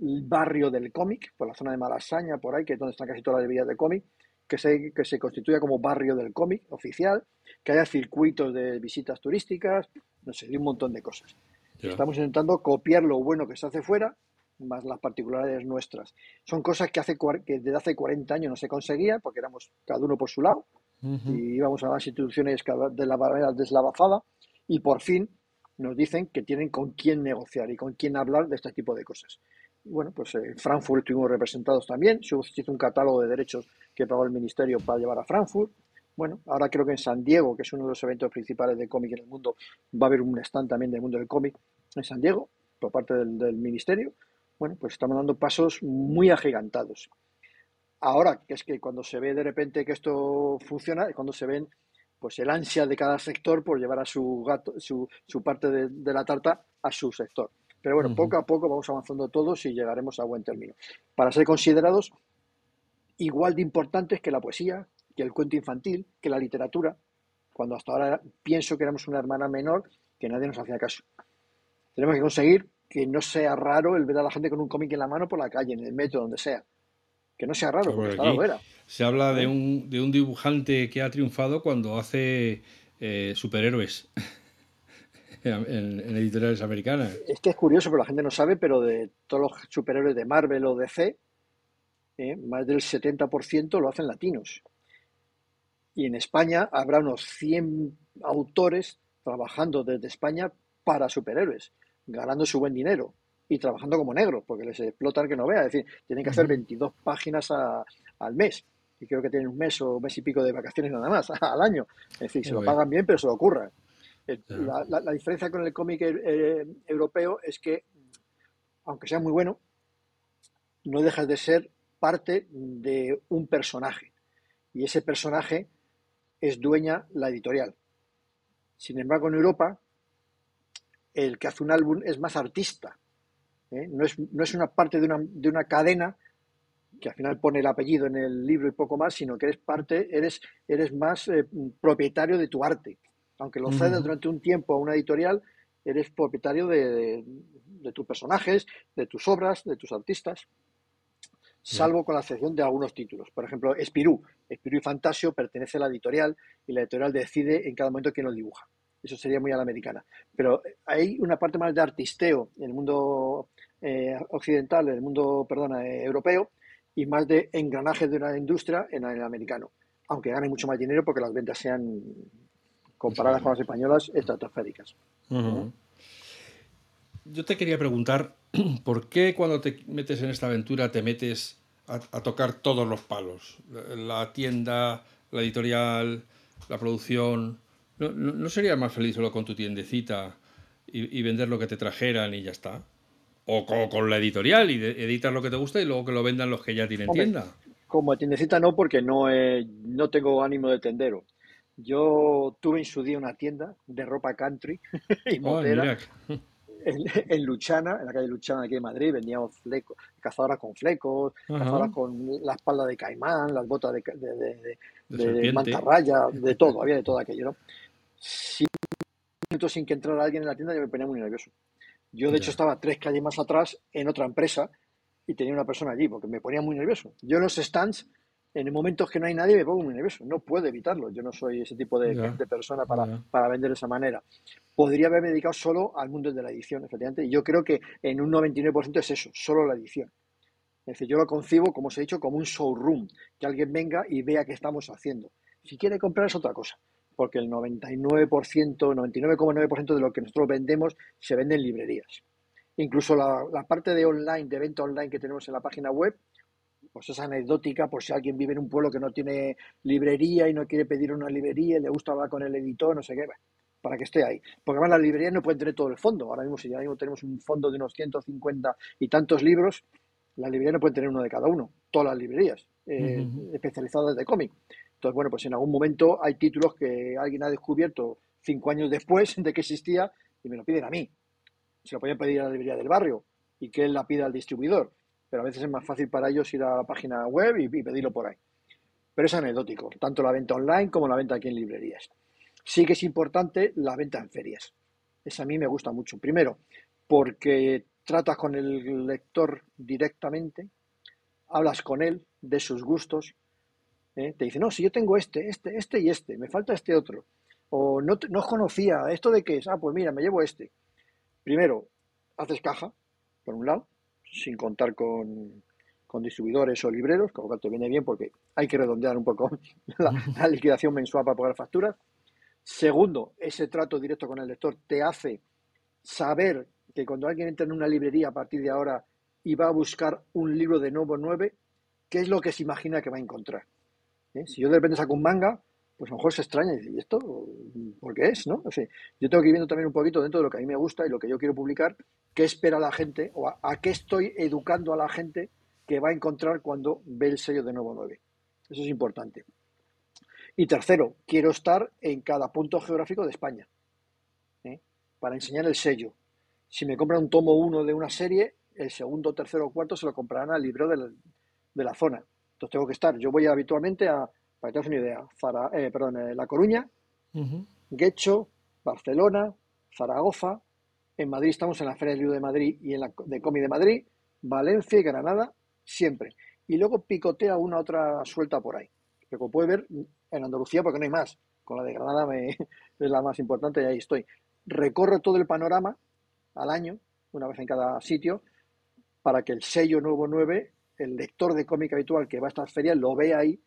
el barrio del cómic, por la zona de Malasaña, por ahí, que es donde están casi todas las bebidas de cómic, que se, que se constituya como barrio del cómic oficial, que haya circuitos de visitas turísticas, no sé, un montón de cosas. Estamos intentando copiar lo bueno que se hace fuera, más las particularidades nuestras. Son cosas que, hace, que desde hace 40 años no se conseguía, porque éramos cada uno por su lado, y íbamos a las instituciones de la manera deslavazada y por fin nos dicen que tienen con quién negociar y con quién hablar de este tipo de cosas. Bueno, pues en Frankfurt estuvimos representados también, se hizo un catálogo de derechos que pagó el Ministerio para llevar a Frankfurt. Bueno, ahora creo que en San Diego, que es uno de los eventos principales de cómic en el mundo, va a haber un stand también del mundo del cómic en San Diego, por parte del, del Ministerio. Bueno, pues estamos dando pasos muy agigantados. Ahora, que es que cuando se ve de repente que esto funciona, es cuando se ven pues el ansia de cada sector por llevar a su gato, su, su parte de, la tarta a su sector. Pero bueno, poco a poco vamos avanzando todos y llegaremos a buen término. Para ser considerados igual de importantes que la poesía, que el cuento infantil, que la literatura, cuando hasta ahora pienso que éramos una hermana menor que nadie nos hacía caso. Tenemos que conseguir que no sea raro el ver a la gente con un cómic en la mano por la calle, en el metro, donde sea que no sea raro, porque Se habla de un, de un dibujante que ha triunfado cuando hace eh, superhéroes [LAUGHS] en, editoriales americanas. Es que es curioso, pero la gente no sabe, pero de todos los superhéroes de Marvel o DC, eh, más del 70% lo hacen latinos. Y en España habrá unos 100 autores trabajando desde España para superhéroes, ganando su buen dinero y trabajando como negros, porque les explotan que no vea. Es decir, tienen que hacer 22 páginas al mes. Y creo que tienen un mes o un mes y pico de vacaciones nada más [LAUGHS] al año. Es decir, se lo pagan bien, pero se lo ocurran. La, diferencia con el cómic eh, europeo es que, aunque sea muy bueno, no dejas de ser parte de un personaje. Y ese personaje es dueña la editorial. Sin embargo, en Europa, el que hace un álbum es más artista. ¿Eh? no, es, no, es, una parte de una, de una, cadena que al final pone el apellido en el libro y poco más, sino que eres parte, eres, eres más eh, propietario de tu arte. Aunque lo cedes durante un tiempo a una editorial, eres propietario de, de, tus personajes, de tus obras, de tus artistas, salvo con la excepción de algunos títulos. Por ejemplo, Espirú. Espirú y Fantasio pertenece a la editorial y la editorial decide en cada momento quién lo dibuja. Eso sería muy a la americana. Pero hay una parte más de artisteo en el mundo eh, occidental, en el mundo, perdona, eh, europeo, y más de engranaje de una industria en el americano. Aunque gane mucho más dinero porque las ventas sean, comparadas con las españolas, estratosféricas. Yo te quería preguntar, [CLEARS THROAT] ¿por qué cuando te metes en esta aventura te metes a, tocar todos los palos? La tienda, la editorial, la producción. ¿No, sería más feliz solo con tu tiendecita y, vender lo que te trajeran y ya está? O con, la editorial y editar lo que te gusta y luego que lo vendan los que ya tienen tienda. Como tiendecita no, porque no, no tengo ánimo de tendero. Yo tuve en su día una tienda de ropa country [LAUGHS] y oh, en, Luchana, en la calle Luchana aquí en Madrid, vendíamos flecos, cazadoras con flecos, cazadoras con la espalda de caimán, las botas de, de, de, de mantarraya, de todo, había de todo aquello, ¿no? sin que entrara alguien en la tienda yo me ponía muy nervioso. Yo, de hecho, estaba tres calles más atrás en otra empresa y tenía una persona allí porque me ponía muy nervioso. Yo en los stands en momentos que no hay nadie me pongo muy nervioso. No puedo evitarlo. Yo no soy ese tipo de, persona para, para, vender de esa manera. Podría haberme dedicado solo al mundo de la edición, efectivamente. Y yo creo que en un 99% es eso, solo la edición. Es decir, yo lo concibo, como os he dicho, como un showroom. Que alguien venga y vea qué estamos haciendo. Si quiere comprar es otra cosa. Porque el 99%, 99,9% de lo que nosotros vendemos se vende en librerías. Incluso la, la parte de online, de venta online que tenemos en la página web, pues es anecdótica por si alguien vive en un pueblo que no tiene librería y no quiere pedir una librería y le gusta hablar con el editor, no sé qué, para que esté ahí. Porque además las librerías no pueden tener todo el fondo. Ahora mismo, si ya mismo tenemos un fondo de unos 150 y tantos libros, las librerías no pueden tener uno de cada uno, todas las librerías eh, especializadas de cómic. Entonces, bueno, pues en algún momento hay títulos que alguien ha descubierto cinco años después de que existía y me lo piden a mí. Se lo pueden pedir a la librería del barrio y que él la pida al distribuidor pero a veces es más fácil para ellos ir a la página web y, pedirlo por ahí. Pero es anecdótico, tanto la venta online como la venta aquí en librerías. Sí que es importante la venta en ferias. Esa a mí me gusta mucho. Primero, porque tratas con el lector directamente, hablas con él de sus gustos, ¿eh? te dice, no, si yo tengo este, este, este y este, me falta este otro. O no, no conocía, ¿esto de qué es? Ah, pues mira, me llevo este. Primero, haces caja, por un lado, sin contar con, distribuidores o libreros, con lo cual te viene bien porque hay que redondear un poco [LAUGHS] la, liquidación mensual para pagar facturas. Segundo, ese trato directo con el lector te hace saber que cuando alguien entra en una librería a partir de ahora y va a buscar un libro de nuevo 9, ¿qué es lo que se imagina que va a encontrar? ¿Eh? Si yo de repente saco un manga, pues a lo mejor se extraña y dice, ¿y esto por qué es? ¿no? yo tengo que ir viendo también un poquito dentro de lo que a mí me gusta y lo que yo quiero publicar, qué espera la gente o a, qué estoy educando a la gente que va a encontrar cuando ve el sello de Nuevo 9. Eso es importante. Y tercero, quiero estar en cada punto geográfico de España ¿eh? para enseñar el sello. Si me compran un tomo uno de una serie, el segundo, tercero o cuarto se lo comprarán al libro de la zona. Entonces tengo que estar. Yo voy habitualmente a para que tengas una idea, eh, perdón, eh, La Coruña, Guecho, Barcelona, Zaragoza, en Madrid estamos en la Feria del Libro de Madrid y en la de Comi de Madrid, Valencia y Granada, siempre. Y luego picotea una otra suelta por ahí. Pero como puedes ver, en Andalucía, porque no hay más, con la de Granada me, [LAUGHS] es la más importante y ahí estoy. Recorro todo el panorama al año, una vez en cada sitio, para que el sello Nuevo 9, el lector de cómic habitual que va a estas ferias, lo vea ahí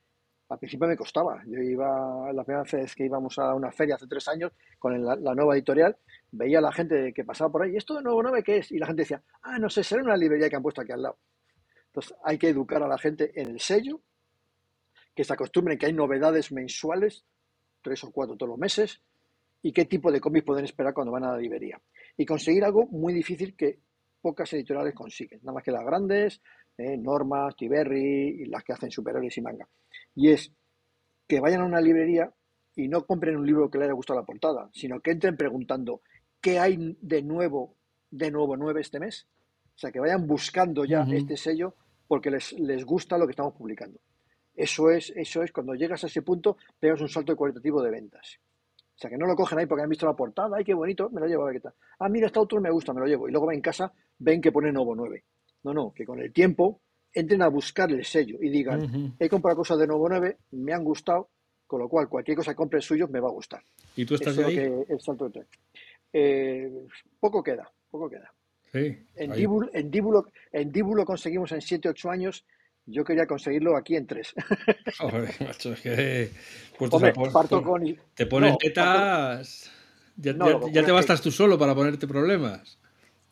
al principio me costaba. Yo iba, la primera vez que íbamos a una feria hace tres años con la, nueva editorial, veía a la gente que pasaba por ahí, ¿y esto de nuevo nueve qué es? Y la gente decía, ah, no sé, será una librería que han puesto aquí al lado. Entonces hay que educar a la gente en el sello, que se acostumbren que hay novedades mensuales, tres o cuatro todos los meses, y qué tipo de cómics pueden esperar cuando van a la librería. Y conseguir algo muy difícil que pocas editoriales consiguen, nada más que las grandes, eh, Normas, Tiberri y las que hacen superhéroes y manga y es que vayan a una librería y no compren un libro que les haya gustado la portada, sino que entren preguntando qué hay de nuevo, de nuevo nueve este mes. O sea, que vayan buscando ya este sello porque les, les gusta lo que estamos publicando. Eso es, eso es, cuando llegas a ese punto, pegas un salto cualitativo de ventas. O sea, que no lo cogen ahí porque han visto la portada, ay, qué bonito, me lo llevo, a ver qué tal. Ah, mira, este autor me gusta, me lo llevo. Y luego va en casa, ven que pone nuevo 9. No, no, que con el tiempo entren a buscar el sello y digan, he comprado cosas de nuevo 9, me han gustado, Con lo cual, cualquier cosa que compre suyo me va a gustar. ¿Y tú estás ahí? el salto de eh, poco queda, poco queda. Sí, en, Díbulo, en, Díbulo, en Díbulo conseguimos en 7, 8 años yo quería conseguirlo aquí en tres. [LAUGHS] Joder, macho, es que. Pues Hombre, parto con... Te ponen tetas. Ya, te bastas tú solo para ponerte problemas.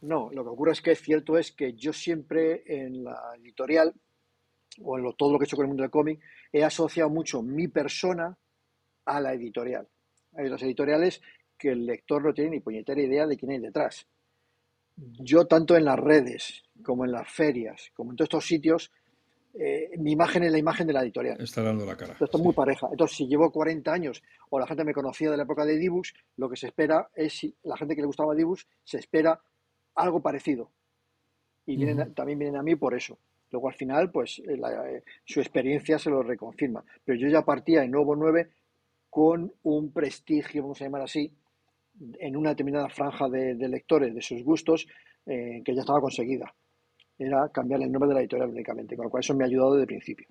No, lo que ocurre es que cierto es que yo siempre en la editorial o en lo, todo lo que he hecho con el mundo del cómic he asociado mucho mi persona a la editorial. Hay las editoriales que el lector no tiene ni puñetera idea de quién hay detrás. Yo tanto en las redes como en las ferias, como en todos estos sitios, eh, mi imagen es la imagen de la editorial. Está dando la cara. Esto es muy pareja. Entonces, si llevo 40 años o la gente me conocía de la época de Dibus, lo que se espera es, si la gente que le gustaba Dibus, se espera algo parecido. Y vienen, también vienen a mí por eso. Luego, al final, pues eh, eh, su experiencia se lo reconfirma. Pero yo ya partía en Nuevo 9 con un prestigio, vamos a llamar así, en una determinada franja de, lectores, de sus gustos, que ya estaba conseguida era cambiar el nombre de la editorial únicamente, con lo cual eso me ha ayudado desde el principio.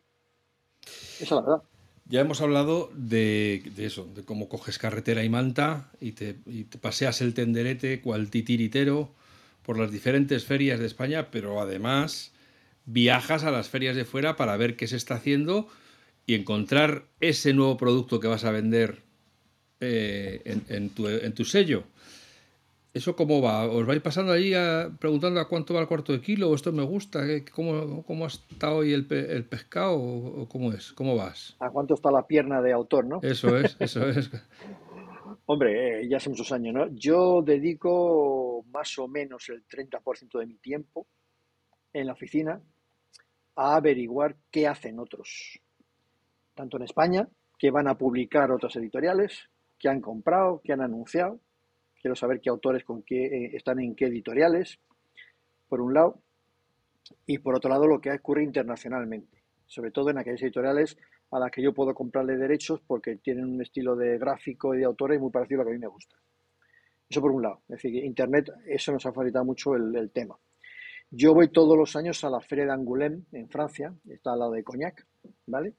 Esa es la verdad. Ya hemos hablado de, eso, de cómo coges carretera y manta y te, paseas el tenderete cual titiritero por las diferentes ferias de España, pero además viajas a las ferias de fuera para ver qué se está haciendo y encontrar ese nuevo producto que vas a vender eh, en, tu, en tu sello. ¿Eso cómo va? ¿Os vais pasando allí preguntando a cuánto va el cuarto de kilo? ¿O esto me gusta? ¿Cómo, cómo está hoy el, el pescado? ¿O cómo es? ¿Cómo vas? ¿A cuánto está la pierna de autor, no? Eso es, eso es. [LAUGHS] Hombre, eh, ya hace muchos años, ¿no? Yo dedico más o menos el 30% de mi tiempo en la oficina a averiguar qué hacen otros. Tanto en España, que van a publicar otras editoriales, que han comprado, que han anunciado quiero saber qué autores con qué eh, están en qué editoriales, por un lado, y por otro lado lo que ocurre internacionalmente, sobre todo en aquellas editoriales a las que yo puedo comprarle derechos porque tienen un estilo de gráfico y de autores muy parecido a lo que a mí me gusta. Eso por un lado, es decir, Internet, eso nos ha facilitado mucho el, tema. Yo voy todos los años a la Feria de Angoulême en Francia, está al lado de Cognac, ¿vale?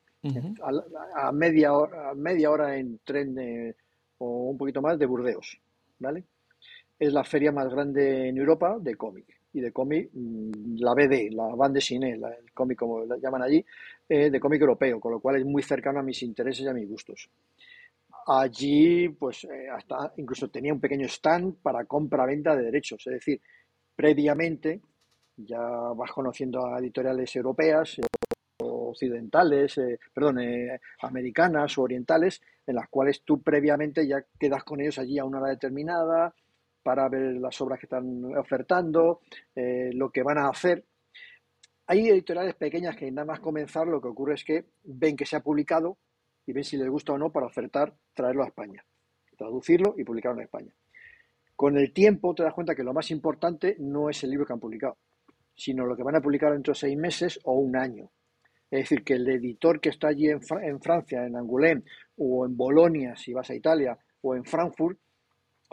a, media hora, media hora en tren o un poquito más de Burdeos. ¿vale? Es la feria más grande en Europa de cómic. Y de cómic, mm, la BD, la bande dessinée, el cómic como la llaman allí, eh, de cómic europeo, con lo cual es muy cercano a mis intereses y a mis gustos. Allí, pues, eh, hasta incluso tenía un pequeño stand para compra-venta de derechos, es decir, previamente ya vas conociendo a editoriales europeas eh, occidentales, perdón, americanas o orientales, en las cuales tú previamente ya quedas con ellos allí a una hora determinada para ver las obras que están ofertando, eh, lo que van a hacer. Hay editoriales pequeñas que nada más comenzar lo que ocurre es que ven que se ha publicado y ven si les gusta o no para ofertar, traerlo a España, traducirlo y publicarlo en España. Con el tiempo te das cuenta que lo más importante no es el libro que han publicado, sino lo que van a publicar dentro de seis meses o un año. Es decir, que el editor que está allí en, Francia, en Angoulême, o en Bolonia, si vas a Italia, o en Frankfurt,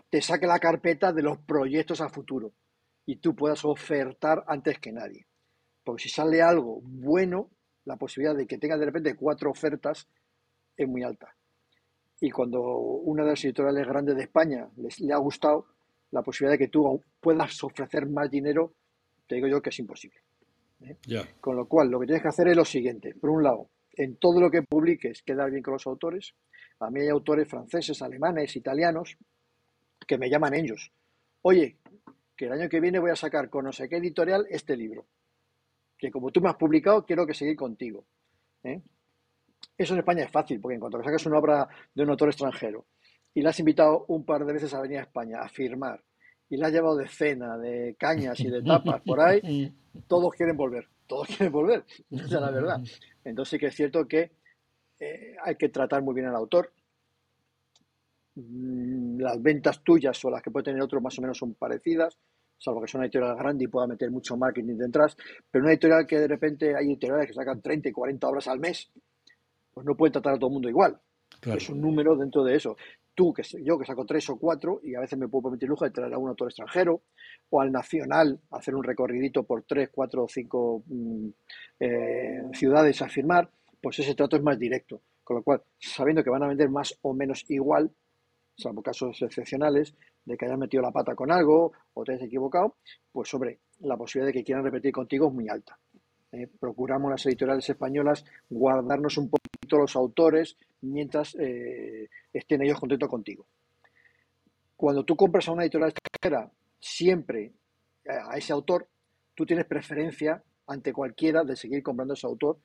te saque la carpeta de los proyectos a futuro y tú puedas ofertar antes que nadie. Porque si sale algo bueno, la posibilidad de que tengas de repente cuatro ofertas es muy alta. Y cuando una de las editoriales grandes de España les, le ha gustado, la posibilidad de que tú puedas ofrecer más dinero, te digo yo que es imposible. ¿eh? Con lo cual, lo que tienes que hacer es lo siguiente. Por un lado, en todo lo que publiques, quedar bien con los autores. A mí hay autores franceses, alemanes, italianos, que me llaman ellos. Oye, que el año que viene voy a sacar con no sé qué editorial este libro. Que como tú me has publicado, quiero que seguir contigo. ¿eh? Eso en España es fácil, porque en cuanto que sacas una obra de un autor extranjero y la has invitado un par de veces a venir a España a firmar y la has llevado de cena, de cañas y de tapas por ahí, [LAUGHS] todos quieren volver, todos quieren volver, [LAUGHS] esa es la verdad. [LAUGHS] Entonces sí que es cierto que eh, hay que tratar muy bien al autor. Mm, las ventas tuyas o las que puede tener otro más o menos son parecidas, salvo que son una editorial grande y pueda meter mucho marketing detrás, pero una editorial que de repente hay editoriales que sacan 30 y 40 obras al mes, pues no pueden tratar a todo el mundo igual. Es un número dentro de eso tú, que yo que saco tres o cuatro y a veces me puedo permitir lujo de traer a un autor extranjero o al nacional hacer un recorridito por tres, cuatro o cinco mm, eh, ciudades a firmar, pues ese trato es más directo. Con lo cual, sabiendo que van a vender más o menos igual, salvo casos excepcionales de que hayas metido la pata con algo o te hayas equivocado, pues sobre la posibilidad de que quieran repetir contigo es muy alta. ¿eh? procuramos las editoriales españolas guardarnos un poquito los autores mientras eh, estén ellos contentos contigo. Cuando tú compras a una editorial extranjera, siempre a ese autor, tú tienes preferencia ante cualquiera de seguir comprando a ese autor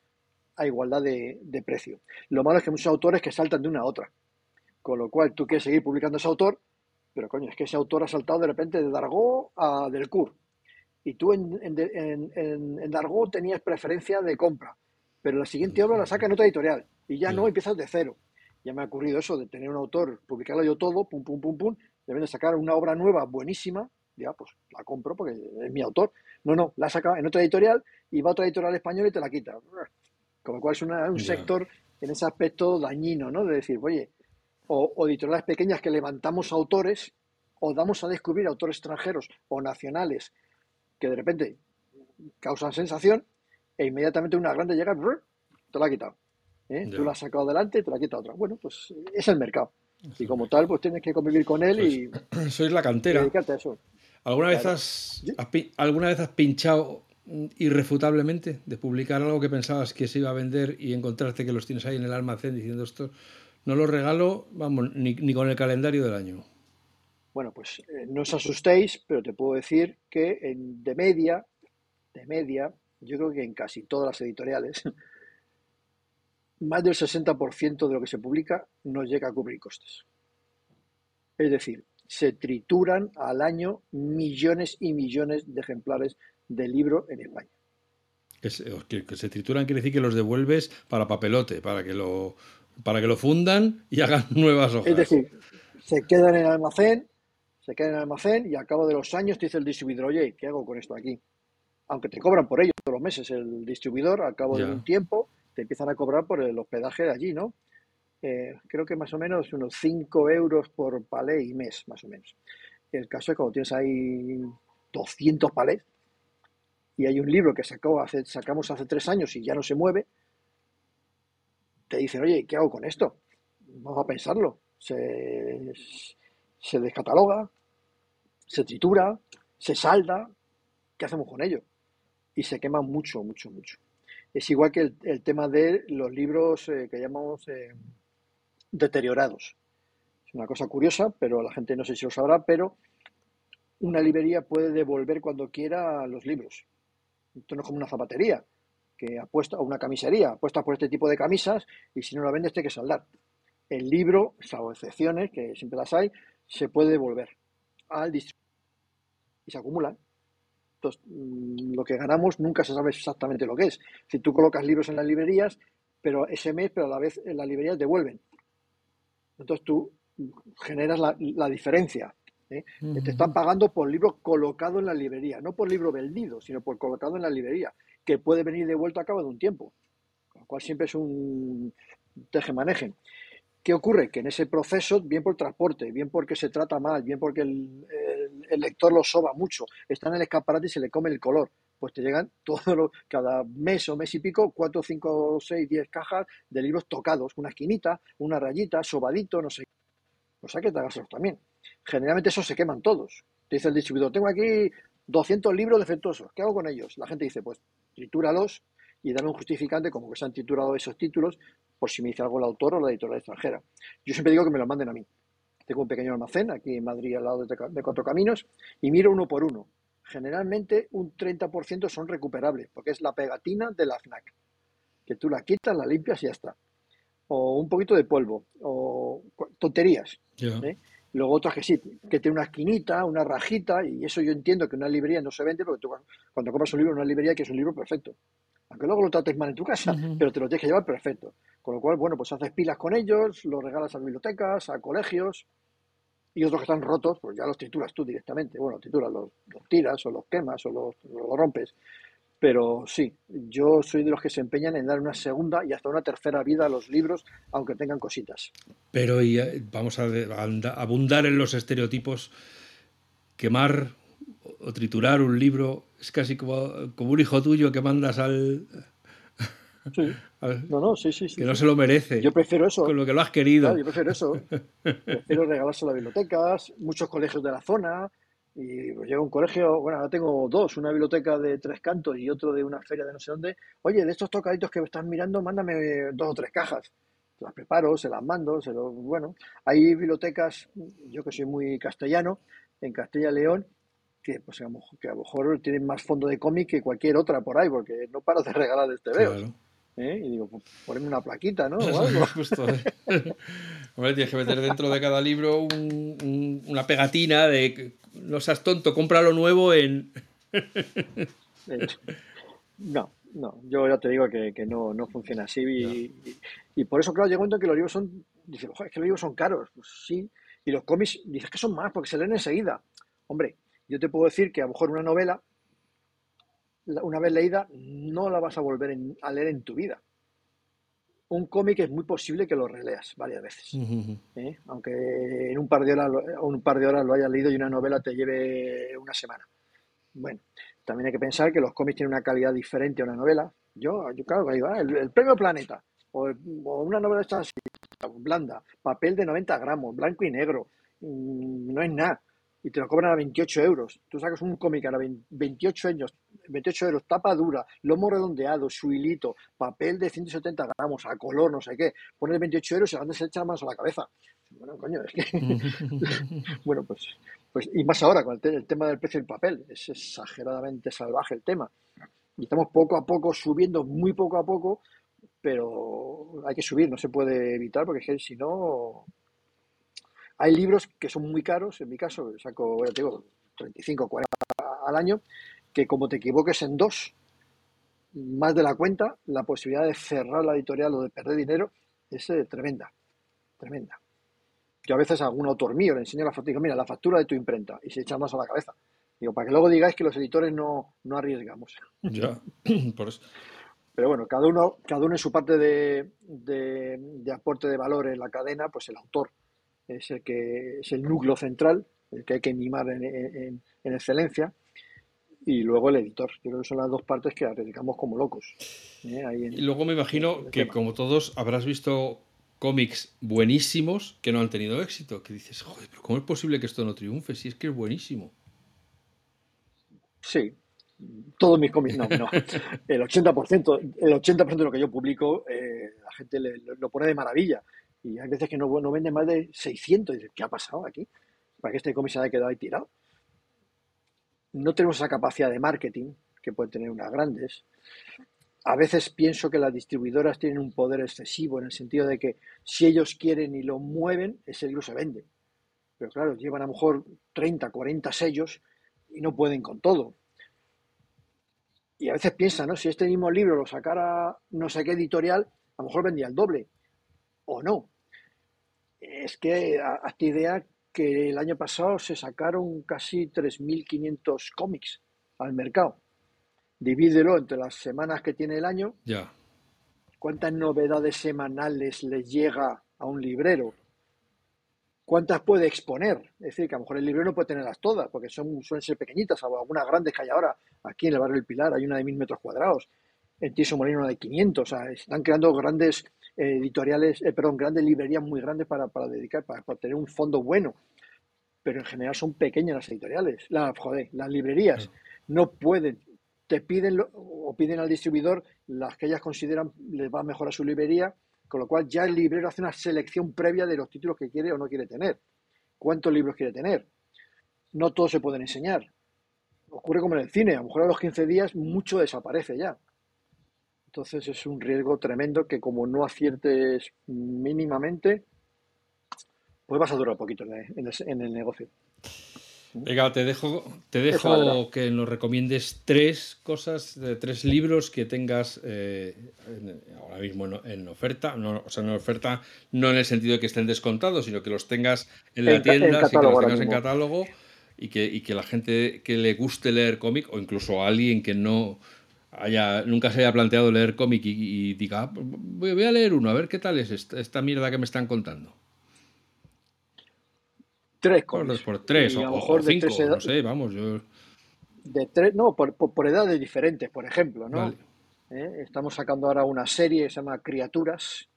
a igualdad de, precio. Lo malo es que muchos autores que saltan de una a otra. Con lo cual tú quieres seguir publicando ese autor, pero coño, es que ese autor ha saltado de repente de Dargo a Delcourt. Y tú en, en, en, Dargo tenías preferencia de compra, pero la siguiente obra la saca en otra editorial y ya no empiezas de cero. Ya me ha ocurrido eso de tener un autor, publicarlo yo todo, pum, pum, pum, pum, de sacar una obra nueva buenísima, ya pues la compro porque es mi autor. No, no, la saca en otra editorial y va a otra editorial española y te la quita. Con lo cual es un sector en ese aspecto dañino, ¿no? De decir, oye, o, editoriales pequeñas que levantamos autores o damos a descubrir autores extranjeros o nacionales que de repente causan sensación e inmediatamente una grande llega, te la ha quitado. ¿eh? Tú la has sacado adelante y te la quita otra. Bueno, pues es el mercado. Y como tal, pues tienes que convivir con él y. [CLEARS THROAT] Sois la cantera. dedicarte a eso. ¿Alguna, vez has, ¿Alguna vez has pinchado irrefutablemente de publicar algo que pensabas que se iba a vender y encontrarte que los tienes ahí en el almacén diciendo esto, no lo regalo, vamos, ni, con el calendario del año. Bueno, pues eh, no os asustéis, pero te puedo decir que en, de media, de media, yo creo que en casi todas las editoriales, [LAUGHS] más del 60% de lo que se publica no llega a cubrir costes. Es decir, se trituran al año millones y millones de ejemplares de libro en España. Que se, trituran quiere decir que los devuelves para papelote, para que lo, para que lo fundan y hagan [LAUGHS] nuevas hojas. Es decir, se quedan en el almacén, se quedan en el almacén y a cabo de los años te dice el distribuidor, oye, ¿qué hago con esto aquí? Aunque te cobran por ello todos los meses el distribuidor, al cabo de un tiempo te empiezan a cobrar por el hospedaje de allí, ¿no? Eh, creo que más o menos unos 5 euros por palé y mes, más o menos. El caso es cuando tienes ahí 200 palés, y hay un libro que sacó hace, sacamos hace tres años y ya no se mueve, te dicen, oye, ¿qué hago con esto? Vamos a pensarlo. Se, se descataloga, se tritura, se salda, ¿qué hacemos con ello? Y se quema mucho, mucho, mucho. Es igual que el, tema de los libros eh, que llamamos eh, deteriorados. Es una cosa curiosa, pero la gente no sé si lo sabrá, pero una librería puede devolver cuando quiera los libros. Esto no es como una zapatería, que apuesta, o una camisería, apuesta por este tipo de camisas y si no la vendes, tiene que saldar. El libro, salvo excepciones, que siempre las hay, se puede devolver al distribuidor y se acumulan. Entonces, mm, lo que ganamos nunca se sabe exactamente lo que es. Si tú colocas libros en las librerías, pero ese mes, pero a la vez en las librerías devuelven. Entonces tú generas la, diferencia. ¿eh? Te están pagando por libro colocado en la librería, no por libro vendido, sino por colocado en la librería, que puede venir de vuelta a cabo de un tiempo. Con lo cual siempre es un teje-maneje. ¿Qué ocurre? Que en ese proceso, bien por transporte, bien porque se trata mal, bien porque el, lector lo soba mucho, está en el escaparate y se le come el color, pues te llegan todo cada mes o mes y pico, cuatro, cinco, seis, diez cajas de libros tocados, una esquinita, una rayita, sobadito, no sé. Pues hay que tragárselos también. Generalmente esos se queman todos. Te dice el distribuidor, tengo aquí 200 libros defectuosos, ¿qué hago con ellos? La gente dice, pues tritúralos y dame un justificante como que se han titulado esos títulos por si me dice algo el autor o la editorial extranjera. Yo siempre digo que me lo manden a mí. Tengo un pequeño almacén aquí en Madrid al lado de, Cuatro Caminos y miro uno por uno. Generalmente un 30% son recuperables porque es la pegatina de la FNAC. Que tú la quitas, la limpias y ya está. O un poquito de polvo. O tonterías. ¿eh? Luego otras que sí, que tiene una esquinita, una rajita, y eso yo entiendo que una librería no se vende, porque tú cuando compras un libro en una librería que es un libro perfecto aunque luego lo trates mal en tu casa, pero te lo tienes que llevar perfecto. Con lo cual, bueno, pues haces pilas con ellos, los regalas a bibliotecas, a colegios, y otros que están rotos, pues ya los titulas tú directamente. Bueno, titulas, los, tiras o los quemas o los, rompes. Pero sí, yo soy de los que se empeñan en dar una segunda y hasta una tercera vida a los libros, aunque tengan cositas. Pero y, eh, vamos a abundar en los estereotipos, quemar o triturar un libro es casi como, como un hijo tuyo que mandas al, [LAUGHS] No, no, sí, sí, sí. Que no se lo merece. Yo prefiero eso. Con lo que lo has querido. yo prefiero eso. [LAUGHS] prefiero regalárselo a bibliotecas, muchos colegios de la zona. Y pues llega un colegio, bueno, ahora tengo dos, una biblioteca de tres cantos y otro de una feria de no sé dónde. Oye, de estos tocaditos que me estás mirando, mándame dos o tres cajas. Las preparo, se las mando, se lo, bueno. Hay bibliotecas, yo que soy muy castellano, en Castilla y León, que, pues, a lo mejor, que a lo mejor tienen más fondo de cómic que cualquier otra por ahí, porque no paro de [LAUGHS] regalar este veo. ¿eh? Y digo, pues, poneme una plaquita, ¿no? [LAUGHS] O algo. Justo, ¿eh? [LAUGHS] Hombre, tienes que meter dentro de cada libro una pegatina de no seas tonto, cómpralo nuevo en. no, no, yo ya te digo que, no, no, funciona así. Y, y, por eso, claro, llega un momento que los libros son. Dices, es que los libros son caros. Pues sí. Y los cómics, dices que son más porque se leen enseguida. Hombre, yo te puedo decir que a lo mejor una novela, una vez leída, no la vas a volver a leer en tu vida. Un cómic es muy posible que lo releas varias veces. ¿eh? Aunque en un par, de horas, un par de horas lo hayas leído y una novela te lleve una semana. Bueno, también hay que pensar que los cómics tienen una calidad diferente a una novela. Yo, yo claro, ahí va, el, premio Planeta, o, una novela esta así, blanda, papel de 90 gramos, blanco y negro, mm, no es nada y te lo cobran a 28 euros. Tú sacas un cómic a 28 años, 28 euros, tapa dura, lomo redondeado, suilito, papel de 170 gramos, a color, no sé qué. Pones 28 euros y antes se echa las manos a la cabeza. Bueno, coño, es que. [LAUGHS] [LAUGHS] bueno, pues, pues. Y más ahora con el, tema del precio del papel. Es exageradamente salvaje el tema. Y estamos poco a poco subiendo, muy poco a poco, pero hay que subir, no se puede evitar porque es que si no hay libros que son muy caros, en mi caso saco, ya te digo, 35, 40 al año, que como te equivoques en dos, más de la cuenta, la posibilidad de cerrar la editorial o de perder dinero es eh, tremenda, tremenda. Yo a veces a algún autor mío le enseño la factura, mira, la factura de tu imprenta, y se echa más a la cabeza. Digo, para que luego digáis que los editores no, no arriesgamos. Ya, [LAUGHS] [CLEARS THROAT] por eso. Pero bueno, cada uno, cada uno en su parte de, de, de aporte de valor en la cadena, pues el autor es el que es el núcleo central, el que hay que mimar en, excelencia, y luego el editor. Yo creo que son las dos partes que dedicamos como locos. ¿eh? y luego me imagino que, como todos, habrás visto cómics buenísimos que no han tenido éxito. Que dices, joder, pero ¿cómo es posible que esto no triunfe si es que es buenísimo? Sí, todos mis cómics, no, no. [LAUGHS] El 80%, el 80 de lo que yo publico, eh, la gente lo pone de maravilla. Y hay veces que no, no vende más de 600. Y dices, ¿qué ha pasado aquí? Para que este cómic se haya quedado ahí tirado. No tenemos esa capacidad de marketing que pueden tener unas grandes. A veces pienso que las distribuidoras tienen un poder excesivo en el sentido de que si ellos quieren y lo mueven, ese libro se vende. Pero claro, llevan a lo mejor 30, 40 sellos y no pueden con todo. Y a veces piensan, ¿no? Si este mismo libro lo sacara no sé qué editorial, a lo mejor vendía el doble. O no es que hazte idea que el año pasado se sacaron casi 3.500 cómics al mercado. Divídelo entre las semanas que tiene el año. Ya. ¿Cuántas novedades semanales les llega a un librero? ¿Cuántas puede exponer? Es decir, que a lo mejor el librero no puede tenerlas todas, porque son, suelen ser pequeñitas, algunas grandes que hay ahora. Aquí en el barrio del Pilar hay una de mil metros cuadrados, en Tiso Molino una de 500. O sea, están creando grandes editoriales, eh, perdón, grandes librerías muy grandes para, dedicar, para, tener un fondo bueno. Pero en general son pequeñas las editoriales, la, joder, las librerías. No pueden, te piden o piden al distribuidor las que ellas consideran les va mejor a su librería, con lo cual ya el librero hace una selección previa de los títulos que quiere o no quiere tener. ¿Cuántos libros quiere tener? No todos se pueden enseñar. Ocurre como en el cine, a lo mejor a los 15 días mucho desaparece ya. Entonces es un riesgo tremendo que como no aciertes mínimamente, pues vas a durar poquito en el, negocio. Venga, te dejo, te dejo que nos recomiendes tres cosas, tres libros que tengas eh, ahora mismo en, oferta. No, o sea, en oferta no en el sentido de que estén descontados, sino que los tengas en la tienda, que los tengas en catálogo y que, y que la gente que le guste leer cómic o incluso a alguien que no nunca se haya planteado leer cómic y, diga, ah, voy, a leer uno, a ver qué tal es esta, mierda que me están contando. Tres cómics. Por, tres, o, cinco, no sé, vamos, yo... De tres, no, por, edades diferentes, por ejemplo, ¿no? ¿eh? Estamos sacando ahora una serie que se llama Criaturas,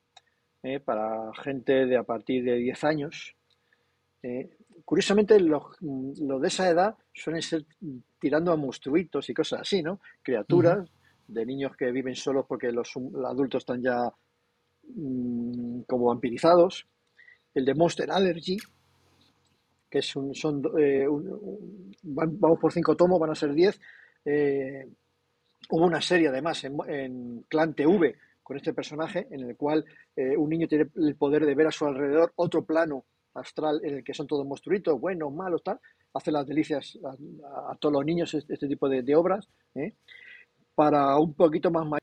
¿eh? para gente de a partir de 10 años. ¿eh? Curiosamente, los, de esa edad suelen ser tirando a monstruitos y cosas así, ¿no? Criaturas de niños que viven solos porque los, adultos están ya mm, como vampirizados. El de Monster Allergy, que es un, son, vamos por cinco tomos, van a ser 10. Hubo una serie además en, Clan TV con este personaje en el cual eh, un niño tiene el poder de ver a su alrededor otro plano astral en el que son todos monstruitos, buenos, malos, tal. Hace las delicias a, todos los niños este, este tipo de, obras. ¿eh? Para un poquito más mayor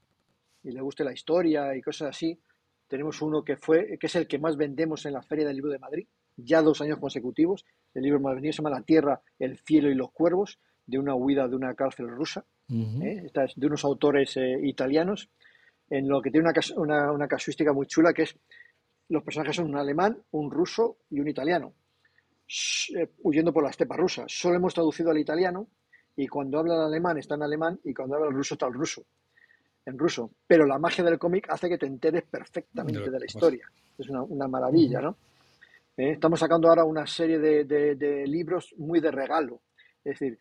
y le guste la historia y cosas así, tenemos uno que fue que es el que más vendemos en la Feria del Libro de Madrid, ya dos años consecutivos. El libro más vendido se llama La Tierra, el Cielo y los Cuervos, de una huida de una cárcel rusa. ¿eh? de unos autores eh, italianos, en lo que tiene una, una, casuística muy chula, que es los personajes son un alemán, un ruso y un italiano, eh, huyendo por la estepa rusa. Solo hemos traducido al italiano y cuando habla el alemán está en alemán y cuando habla el ruso está el ruso, en ruso. Pero la magia del cómic hace que te enteres perfectamente de la historia. Es una, una maravilla, ¿no? estamos sacando ahora una serie de, de, de, libros muy de regalo. Es decir,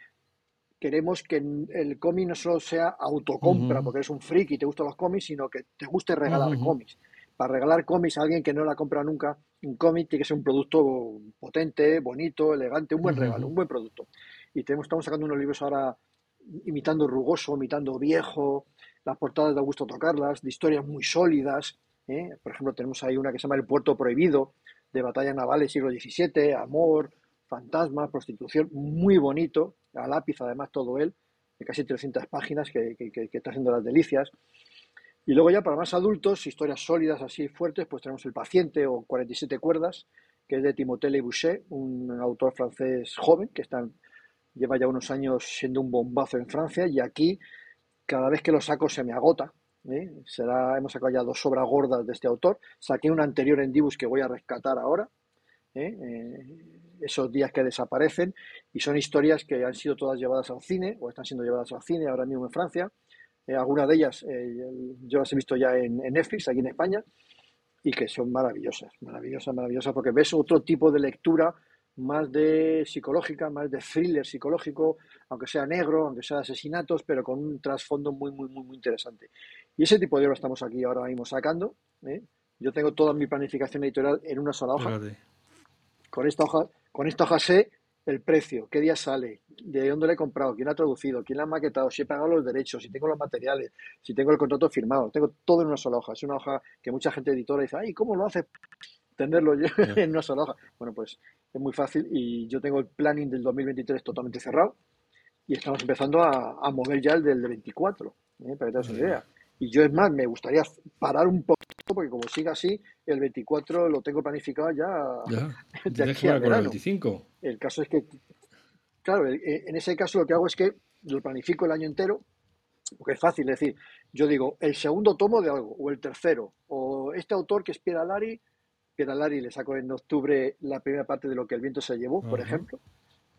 queremos que el cómic no solo sea autocompra, porque eres un freak y te gustan los cómics, sino que te guste regalar cómics. Para regalar cómics a alguien que no la compra nunca, un cómic tiene que ser un producto potente, bonito, elegante, un buen regalo, un buen producto. Y tenemos, estamos sacando unos libros ahora imitando rugoso, imitando viejo, las portadas da gusto tocarlas, de historias muy sólidas. ¿eh? Por ejemplo, tenemos ahí una que se llama El Puerto Prohibido, de batallas navales siglo XVII, amor, fantasma, prostitución, muy bonito, a lápiz además todo él, de casi 300 páginas que, está haciendo las delicias. Y luego ya para más adultos, historias sólidas así fuertes, pues tenemos El paciente o 47 cuerdas, que es de Timothée Le Boucher, un autor francés joven que está, lleva ya unos años siendo un bombazo en Francia y aquí cada vez que lo saco se me agota. ¿eh? Será, hemos sacado ya dos obras gordas de este autor. Saqué una anterior en Dibus que voy a rescatar ahora. ¿eh? Eh, esos días que desaparecen y son historias que han sido todas llevadas al cine o están siendo llevadas al cine ahora mismo en Francia. Eh, algunas de ellas eh, yo las he visto ya en, Netflix aquí en España y que son maravillosas, maravillosas, maravillosas porque ves otro tipo de lectura más de psicológica, más de thriller psicológico, aunque sea negro, aunque sea de asesinatos, pero con un trasfondo muy, muy, muy, muy interesante. Y ese tipo de obra estamos aquí ahora mismo sacando. ¿eh? Yo tengo toda mi planificación editorial en una sola hoja. Con esta hoja con esta hoja sé el precio, qué día sale, de dónde lo he comprado, quién ha traducido, quién la ha maquetado, si he pagado los derechos, si tengo los materiales, si tengo el contrato firmado. Tengo todo en una sola hoja. Es una hoja que mucha gente editora dice, ay, ¿cómo lo hace? Tenerlo yo [LAUGHS] en una sola hoja. Bueno, pues es muy fácil y yo tengo el planning del 2023 totalmente cerrado y estamos empezando a, mover ya el del 24, ¿eh? para que te das una idea. Y yo, es más, me gustaría parar un poco, porque como siga así, el 24 lo tengo planificado ya, ya [LAUGHS] de aquí a verano. El 25. El caso es que, claro, en ese caso lo que hago es que lo planifico el año entero, porque es fácil decir, yo digo, el segundo tomo de algo, o el tercero, o este autor que es Pierre Lari, Pierre Lari le sacó en octubre la primera parte de lo que el viento se llevó, por ejemplo,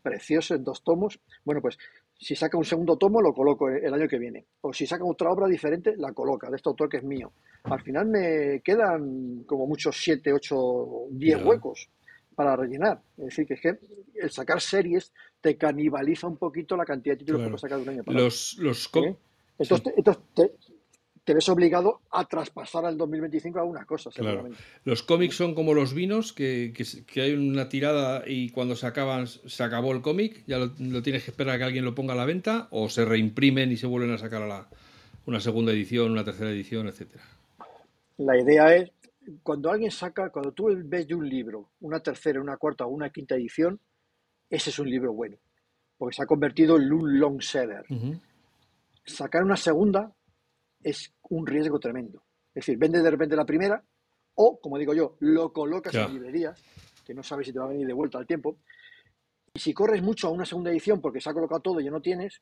precioso en dos tomos. Bueno, pues si saca un segundo tomo, lo coloco el año que viene. O si saca otra obra diferente, la coloca, de este autor que es mío. Al final me quedan como muchos 7, 8, 10 huecos para rellenar. Es decir, que es que el sacar series te canibaliza un poquito la cantidad de títulos que puedes sacar de un año para Los, los ¿Eh? Entonces, te, ves obligado a traspasar al 2025 algunas cosas. Claro. Los cómics son como los vinos, que, que, hay una tirada y cuando se acaban, se acabó el cómic, ya lo, tienes que esperar a que alguien lo ponga a la venta, o se reimprimen y se vuelven a sacar a la, una segunda edición, una tercera edición, etcétera. La idea es, cuando alguien saca, cuando tú ves de un libro una tercera, una cuarta o una quinta edición, ese es un libro bueno, porque se ha convertido en un long seller. Sacar una segunda es un riesgo tremendo. Es decir, vende de repente la primera o, como digo yo, lo colocas en librerías, que no sabes si te va a venir de vuelta al tiempo. Y si corres mucho a una segunda edición porque se ha colocado todo y ya no tienes,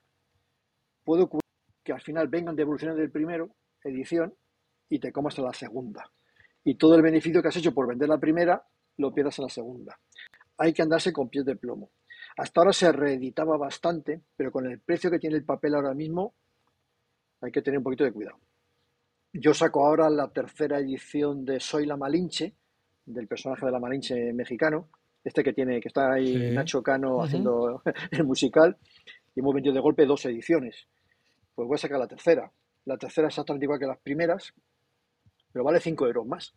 puede ocurrir que al final vengan devoluciones del primero edición y te comas a la segunda. Y todo el beneficio que has hecho por vender la primera lo pierdas en la segunda. Hay que andarse con pies de plomo. Hasta ahora se reeditaba bastante, pero con el precio que tiene el papel ahora mismo hay que tener un poquito de cuidado. yo saco ahora la tercera edición de Soy la Malinche, del personaje de la Malinche mexicano, este que tiene, que está ahí Nacho Cano haciendo [LAUGHS] el musical, y hemos vendido de golpe dos ediciones. Pues voy a sacar la tercera. La tercera es exactamente igual que las primeras, pero vale 5 euros más.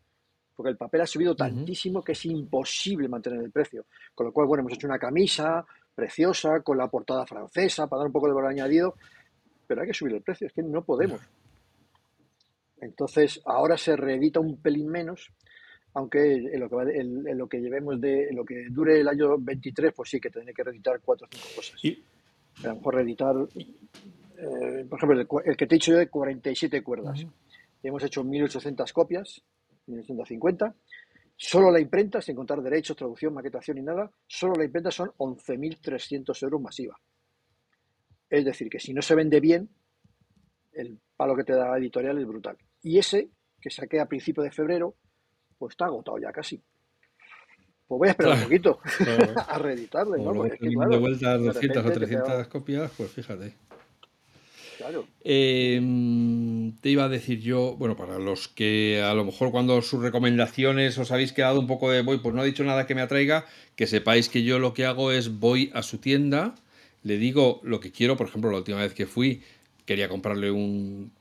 Porque el papel ha subido tantísimo que es imposible mantener el precio. Con lo cual, bueno, hemos hecho una camisa preciosa, con la portada francesa, para dar un poco de valor añadido, pero hay que subir el precio, es que no podemos. Entonces, ahora se reedita un pelín menos, aunque en lo que, en, lo que llevemos de lo que dure el año 23, pues sí que tendré que reeditar cuatro o cinco cosas. A lo mejor reeditar, eh, por ejemplo, el, que te he dicho yo de 47 cuerdas. Hemos hecho 1800 copias, 1850. Solo la imprenta, sin contar derechos, traducción, maquetación y nada, solo la imprenta son 11.300 euros masiva. Es decir, que si no se vende bien, el palo que te da la editorial es brutal. Y ese, que saqué a principios de febrero, pues está agotado ya casi. Pues voy a esperar un poquito [LAUGHS] a reeditarle. ¿no? de vuelta 200 o 300 copias, pues fíjate. Claro. Em, te iba a decir yo, bueno, para los que a lo mejor cuando sus recomendaciones os habéis quedado un poco de voy, pues no ha dicho nada que me atraiga, que sepáis que yo lo que hago es voy a su tienda, le digo lo que quiero, por ejemplo, la última vez que fui quería comprarle un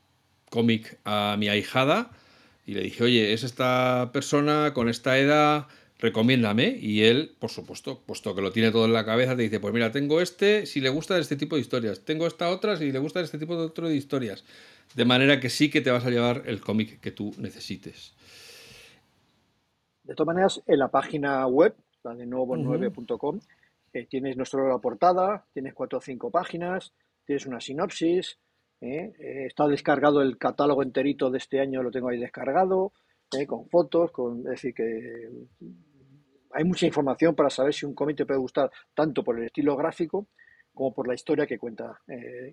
cómic a mi ahijada y le dije, oye, es esta persona con esta edad, recomiéndame. Y él, por supuesto, puesto que lo tiene todo en la cabeza, te dice, pues mira, tengo este si le gusta este tipo de historias, tengo esta otra si le gusta este tipo de otro de historias. De manera que sí que te vas a llevar el cómic que tú necesites. De todas maneras, en la página web, la de nuevo9.com, eh, tienes nuestra portada, tienes cuatro o cinco páginas, tienes una sinopsis, ¿eh? Eh, está descargado el catálogo enterito de este año, lo tengo ahí descargado, con fotos, con, es decir, que hay mucha información para saber si un cómic te puede gustar tanto por el estilo gráfico como por la historia que cuenta.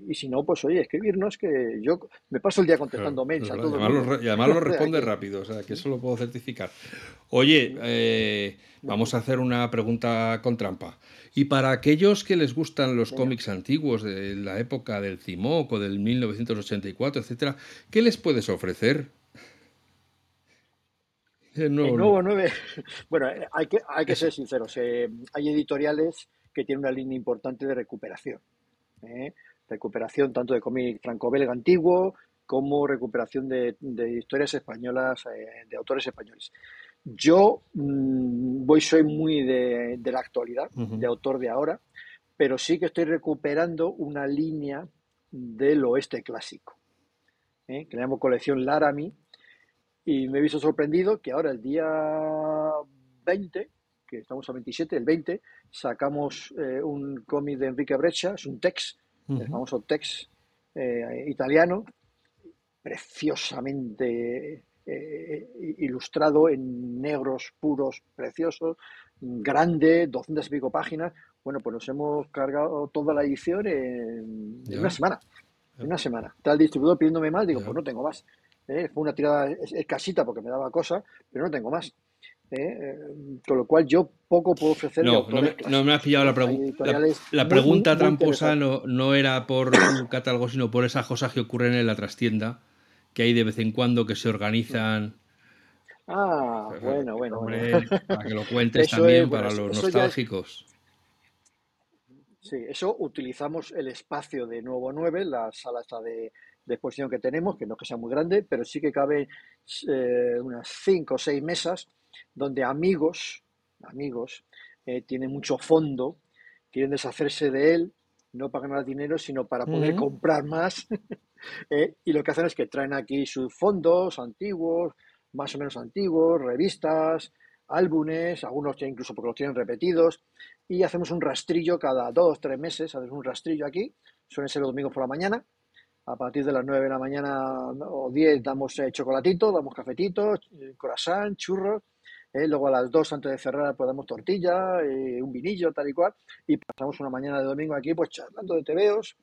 y si no, pues oye, escribirnos que yo me paso el día contestando mails a todos. Y además lo [LAUGHS] responde rápido, o sea, que eso lo puedo certificar. Oye, vamos a hacer una pregunta con trampa. Y para aquellos que les gustan los cómics antiguos de la época del Cimoc o del 1984, etcétera, ¿qué les puedes ofrecer? El nuevo, 9. [LAUGHS] Bueno, eh, hay que, hay que ser sinceros. Eh, hay editoriales que tienen una línea importante de recuperación. ¿eh? Recuperación tanto de cómic franco-belga antiguo como recuperación de, historias españolas, de autores españoles. Yo mm, voy, soy muy de, la actualidad, de autor de ahora, pero sí que estoy recuperando una línea del oeste clásico, ¿eh? que le llamo colección Laramie, y me he visto sorprendido que ahora el día 20, que estamos a 27, el 20, sacamos eh, un cómic de Enrique Breccia, es un text, el famoso text eh, italiano, preciosamente eh, ilustrado en negros puros, preciosos, grande, 200 y pico páginas. Bueno, pues nos hemos cargado toda la edición en, una semana. En una semana. Está el distribuidor pidiéndome más, digo, pues no tengo más. ¿eh? Fue una tirada escasita porque me daba cosa, pero no tengo más. ¿Eh? con lo cual yo poco puedo ofrecer. No, no me, has pillado la pregunta. La, pregunta tramposa no, no era por [COUGHS] un catálogo, sino por esas cosas que ocurren en la trastienda que hay de vez en cuando que se organizan. Ah, bueno, bueno, Para que lo cuentes [LAUGHS] también para los nostálgicos. Sí, eso utilizamos el espacio de Nuevo 9, la sala esta de, exposición que tenemos, que no es que sea muy grande, pero sí que cabe eh, unas cinco o seis mesas donde amigos, amigos, eh, tienen mucho fondo, quieren deshacerse de él, no para ganar dinero, sino para poder comprar más [LAUGHS] Eh, y lo que hacen es que traen aquí sus fondos antiguos, más o menos antiguos, revistas, álbumes, algunos ya incluso porque los tienen repetidos, y hacemos un rastrillo cada dos, tres meses, hacemos un rastrillo aquí, suelen ser los domingos por la mañana, a partir de las 9 de la mañana o 10 damos eh, chocolatito, damos cafetito, eh, corazón, churros, luego a las 2 antes de cerrar damos tortilla, un vinillo, tal y cual, y pasamos una mañana de domingo aquí pues charlando de tebeos,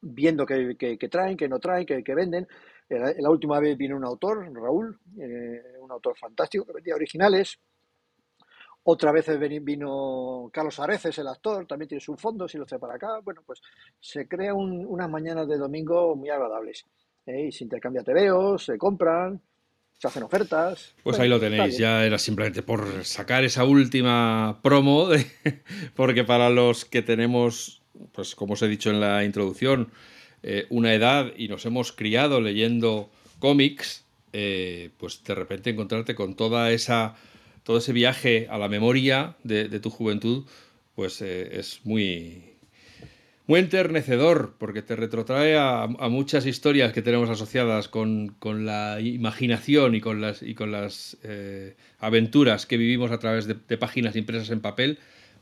viendo qué, traen, qué no traen, qué, venden. La, última vez vino un autor, Raúl, eh, un autor fantástico que vendía originales. Otra vez vino Carlos Areces, el actor, también tiene su fondo, si lo trae para acá. Bueno, pues se crea unas mañanas de domingo muy agradables. ¿eh? y se intercambia tebeos, se compran, se hacen ofertas. Pues ahí lo tenéis, ya era simplemente por sacar esa última promo, [LAUGHS] porque para los que tenemos, pues como os he dicho en la introducción, eh, una edad y nos hemos criado leyendo cómics, eh, pues de repente encontrarte con toda esa, todo ese viaje a la memoria de, de tu juventud, pues es muy, muy enternecedor, porque te retrotrae a, muchas historias que tenemos asociadas con, la imaginación y con las, y con las eh, aventuras que vivimos a través de, páginas impresas en papel,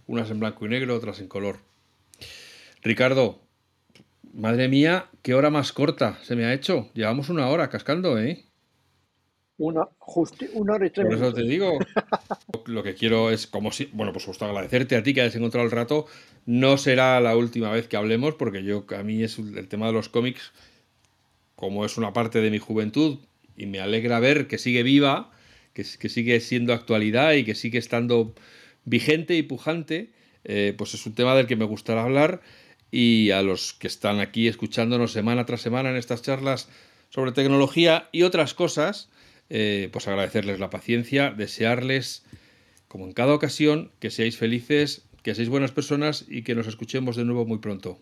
unas en blanco y negro, otras en color. Ricardo, madre mía, qué hora más corta se me ha hecho. Llevamos una hora cascando, ¿eh? Una, una hora y tres Por eso te digo. [LAUGHS] Lo que quiero es, como si, bueno, pues justo agradecerte a ti que hayas encontrado el rato. No será la última vez que hablemos, porque yo, a mí es el tema de los cómics, como es una parte de mi juventud, y me alegra ver que sigue viva, que, sigue siendo actualidad y que sigue estando vigente y pujante, eh, pues es un tema del que me gustará hablar. Y a los que están aquí escuchándonos semana tras semana en estas charlas sobre tecnología y otras cosas, eh, pues agradecerles la paciencia, desearles, como en cada ocasión, que seáis felices, que seáis buenas personas y que nos escuchemos de nuevo muy pronto.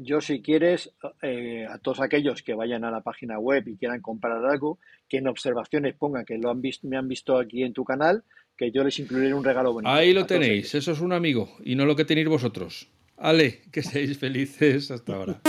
Yo, si quieres, eh, a todos aquellos que vayan a la página web y quieran comprar algo, que en observaciones pongan que lo han visto, me han visto aquí en tu canal, que yo les incluiré un regalo bonito. Ahí lo tenéis, eso es un amigo y no lo que tenéis vosotros. Ale, que seáis felices hasta ahora.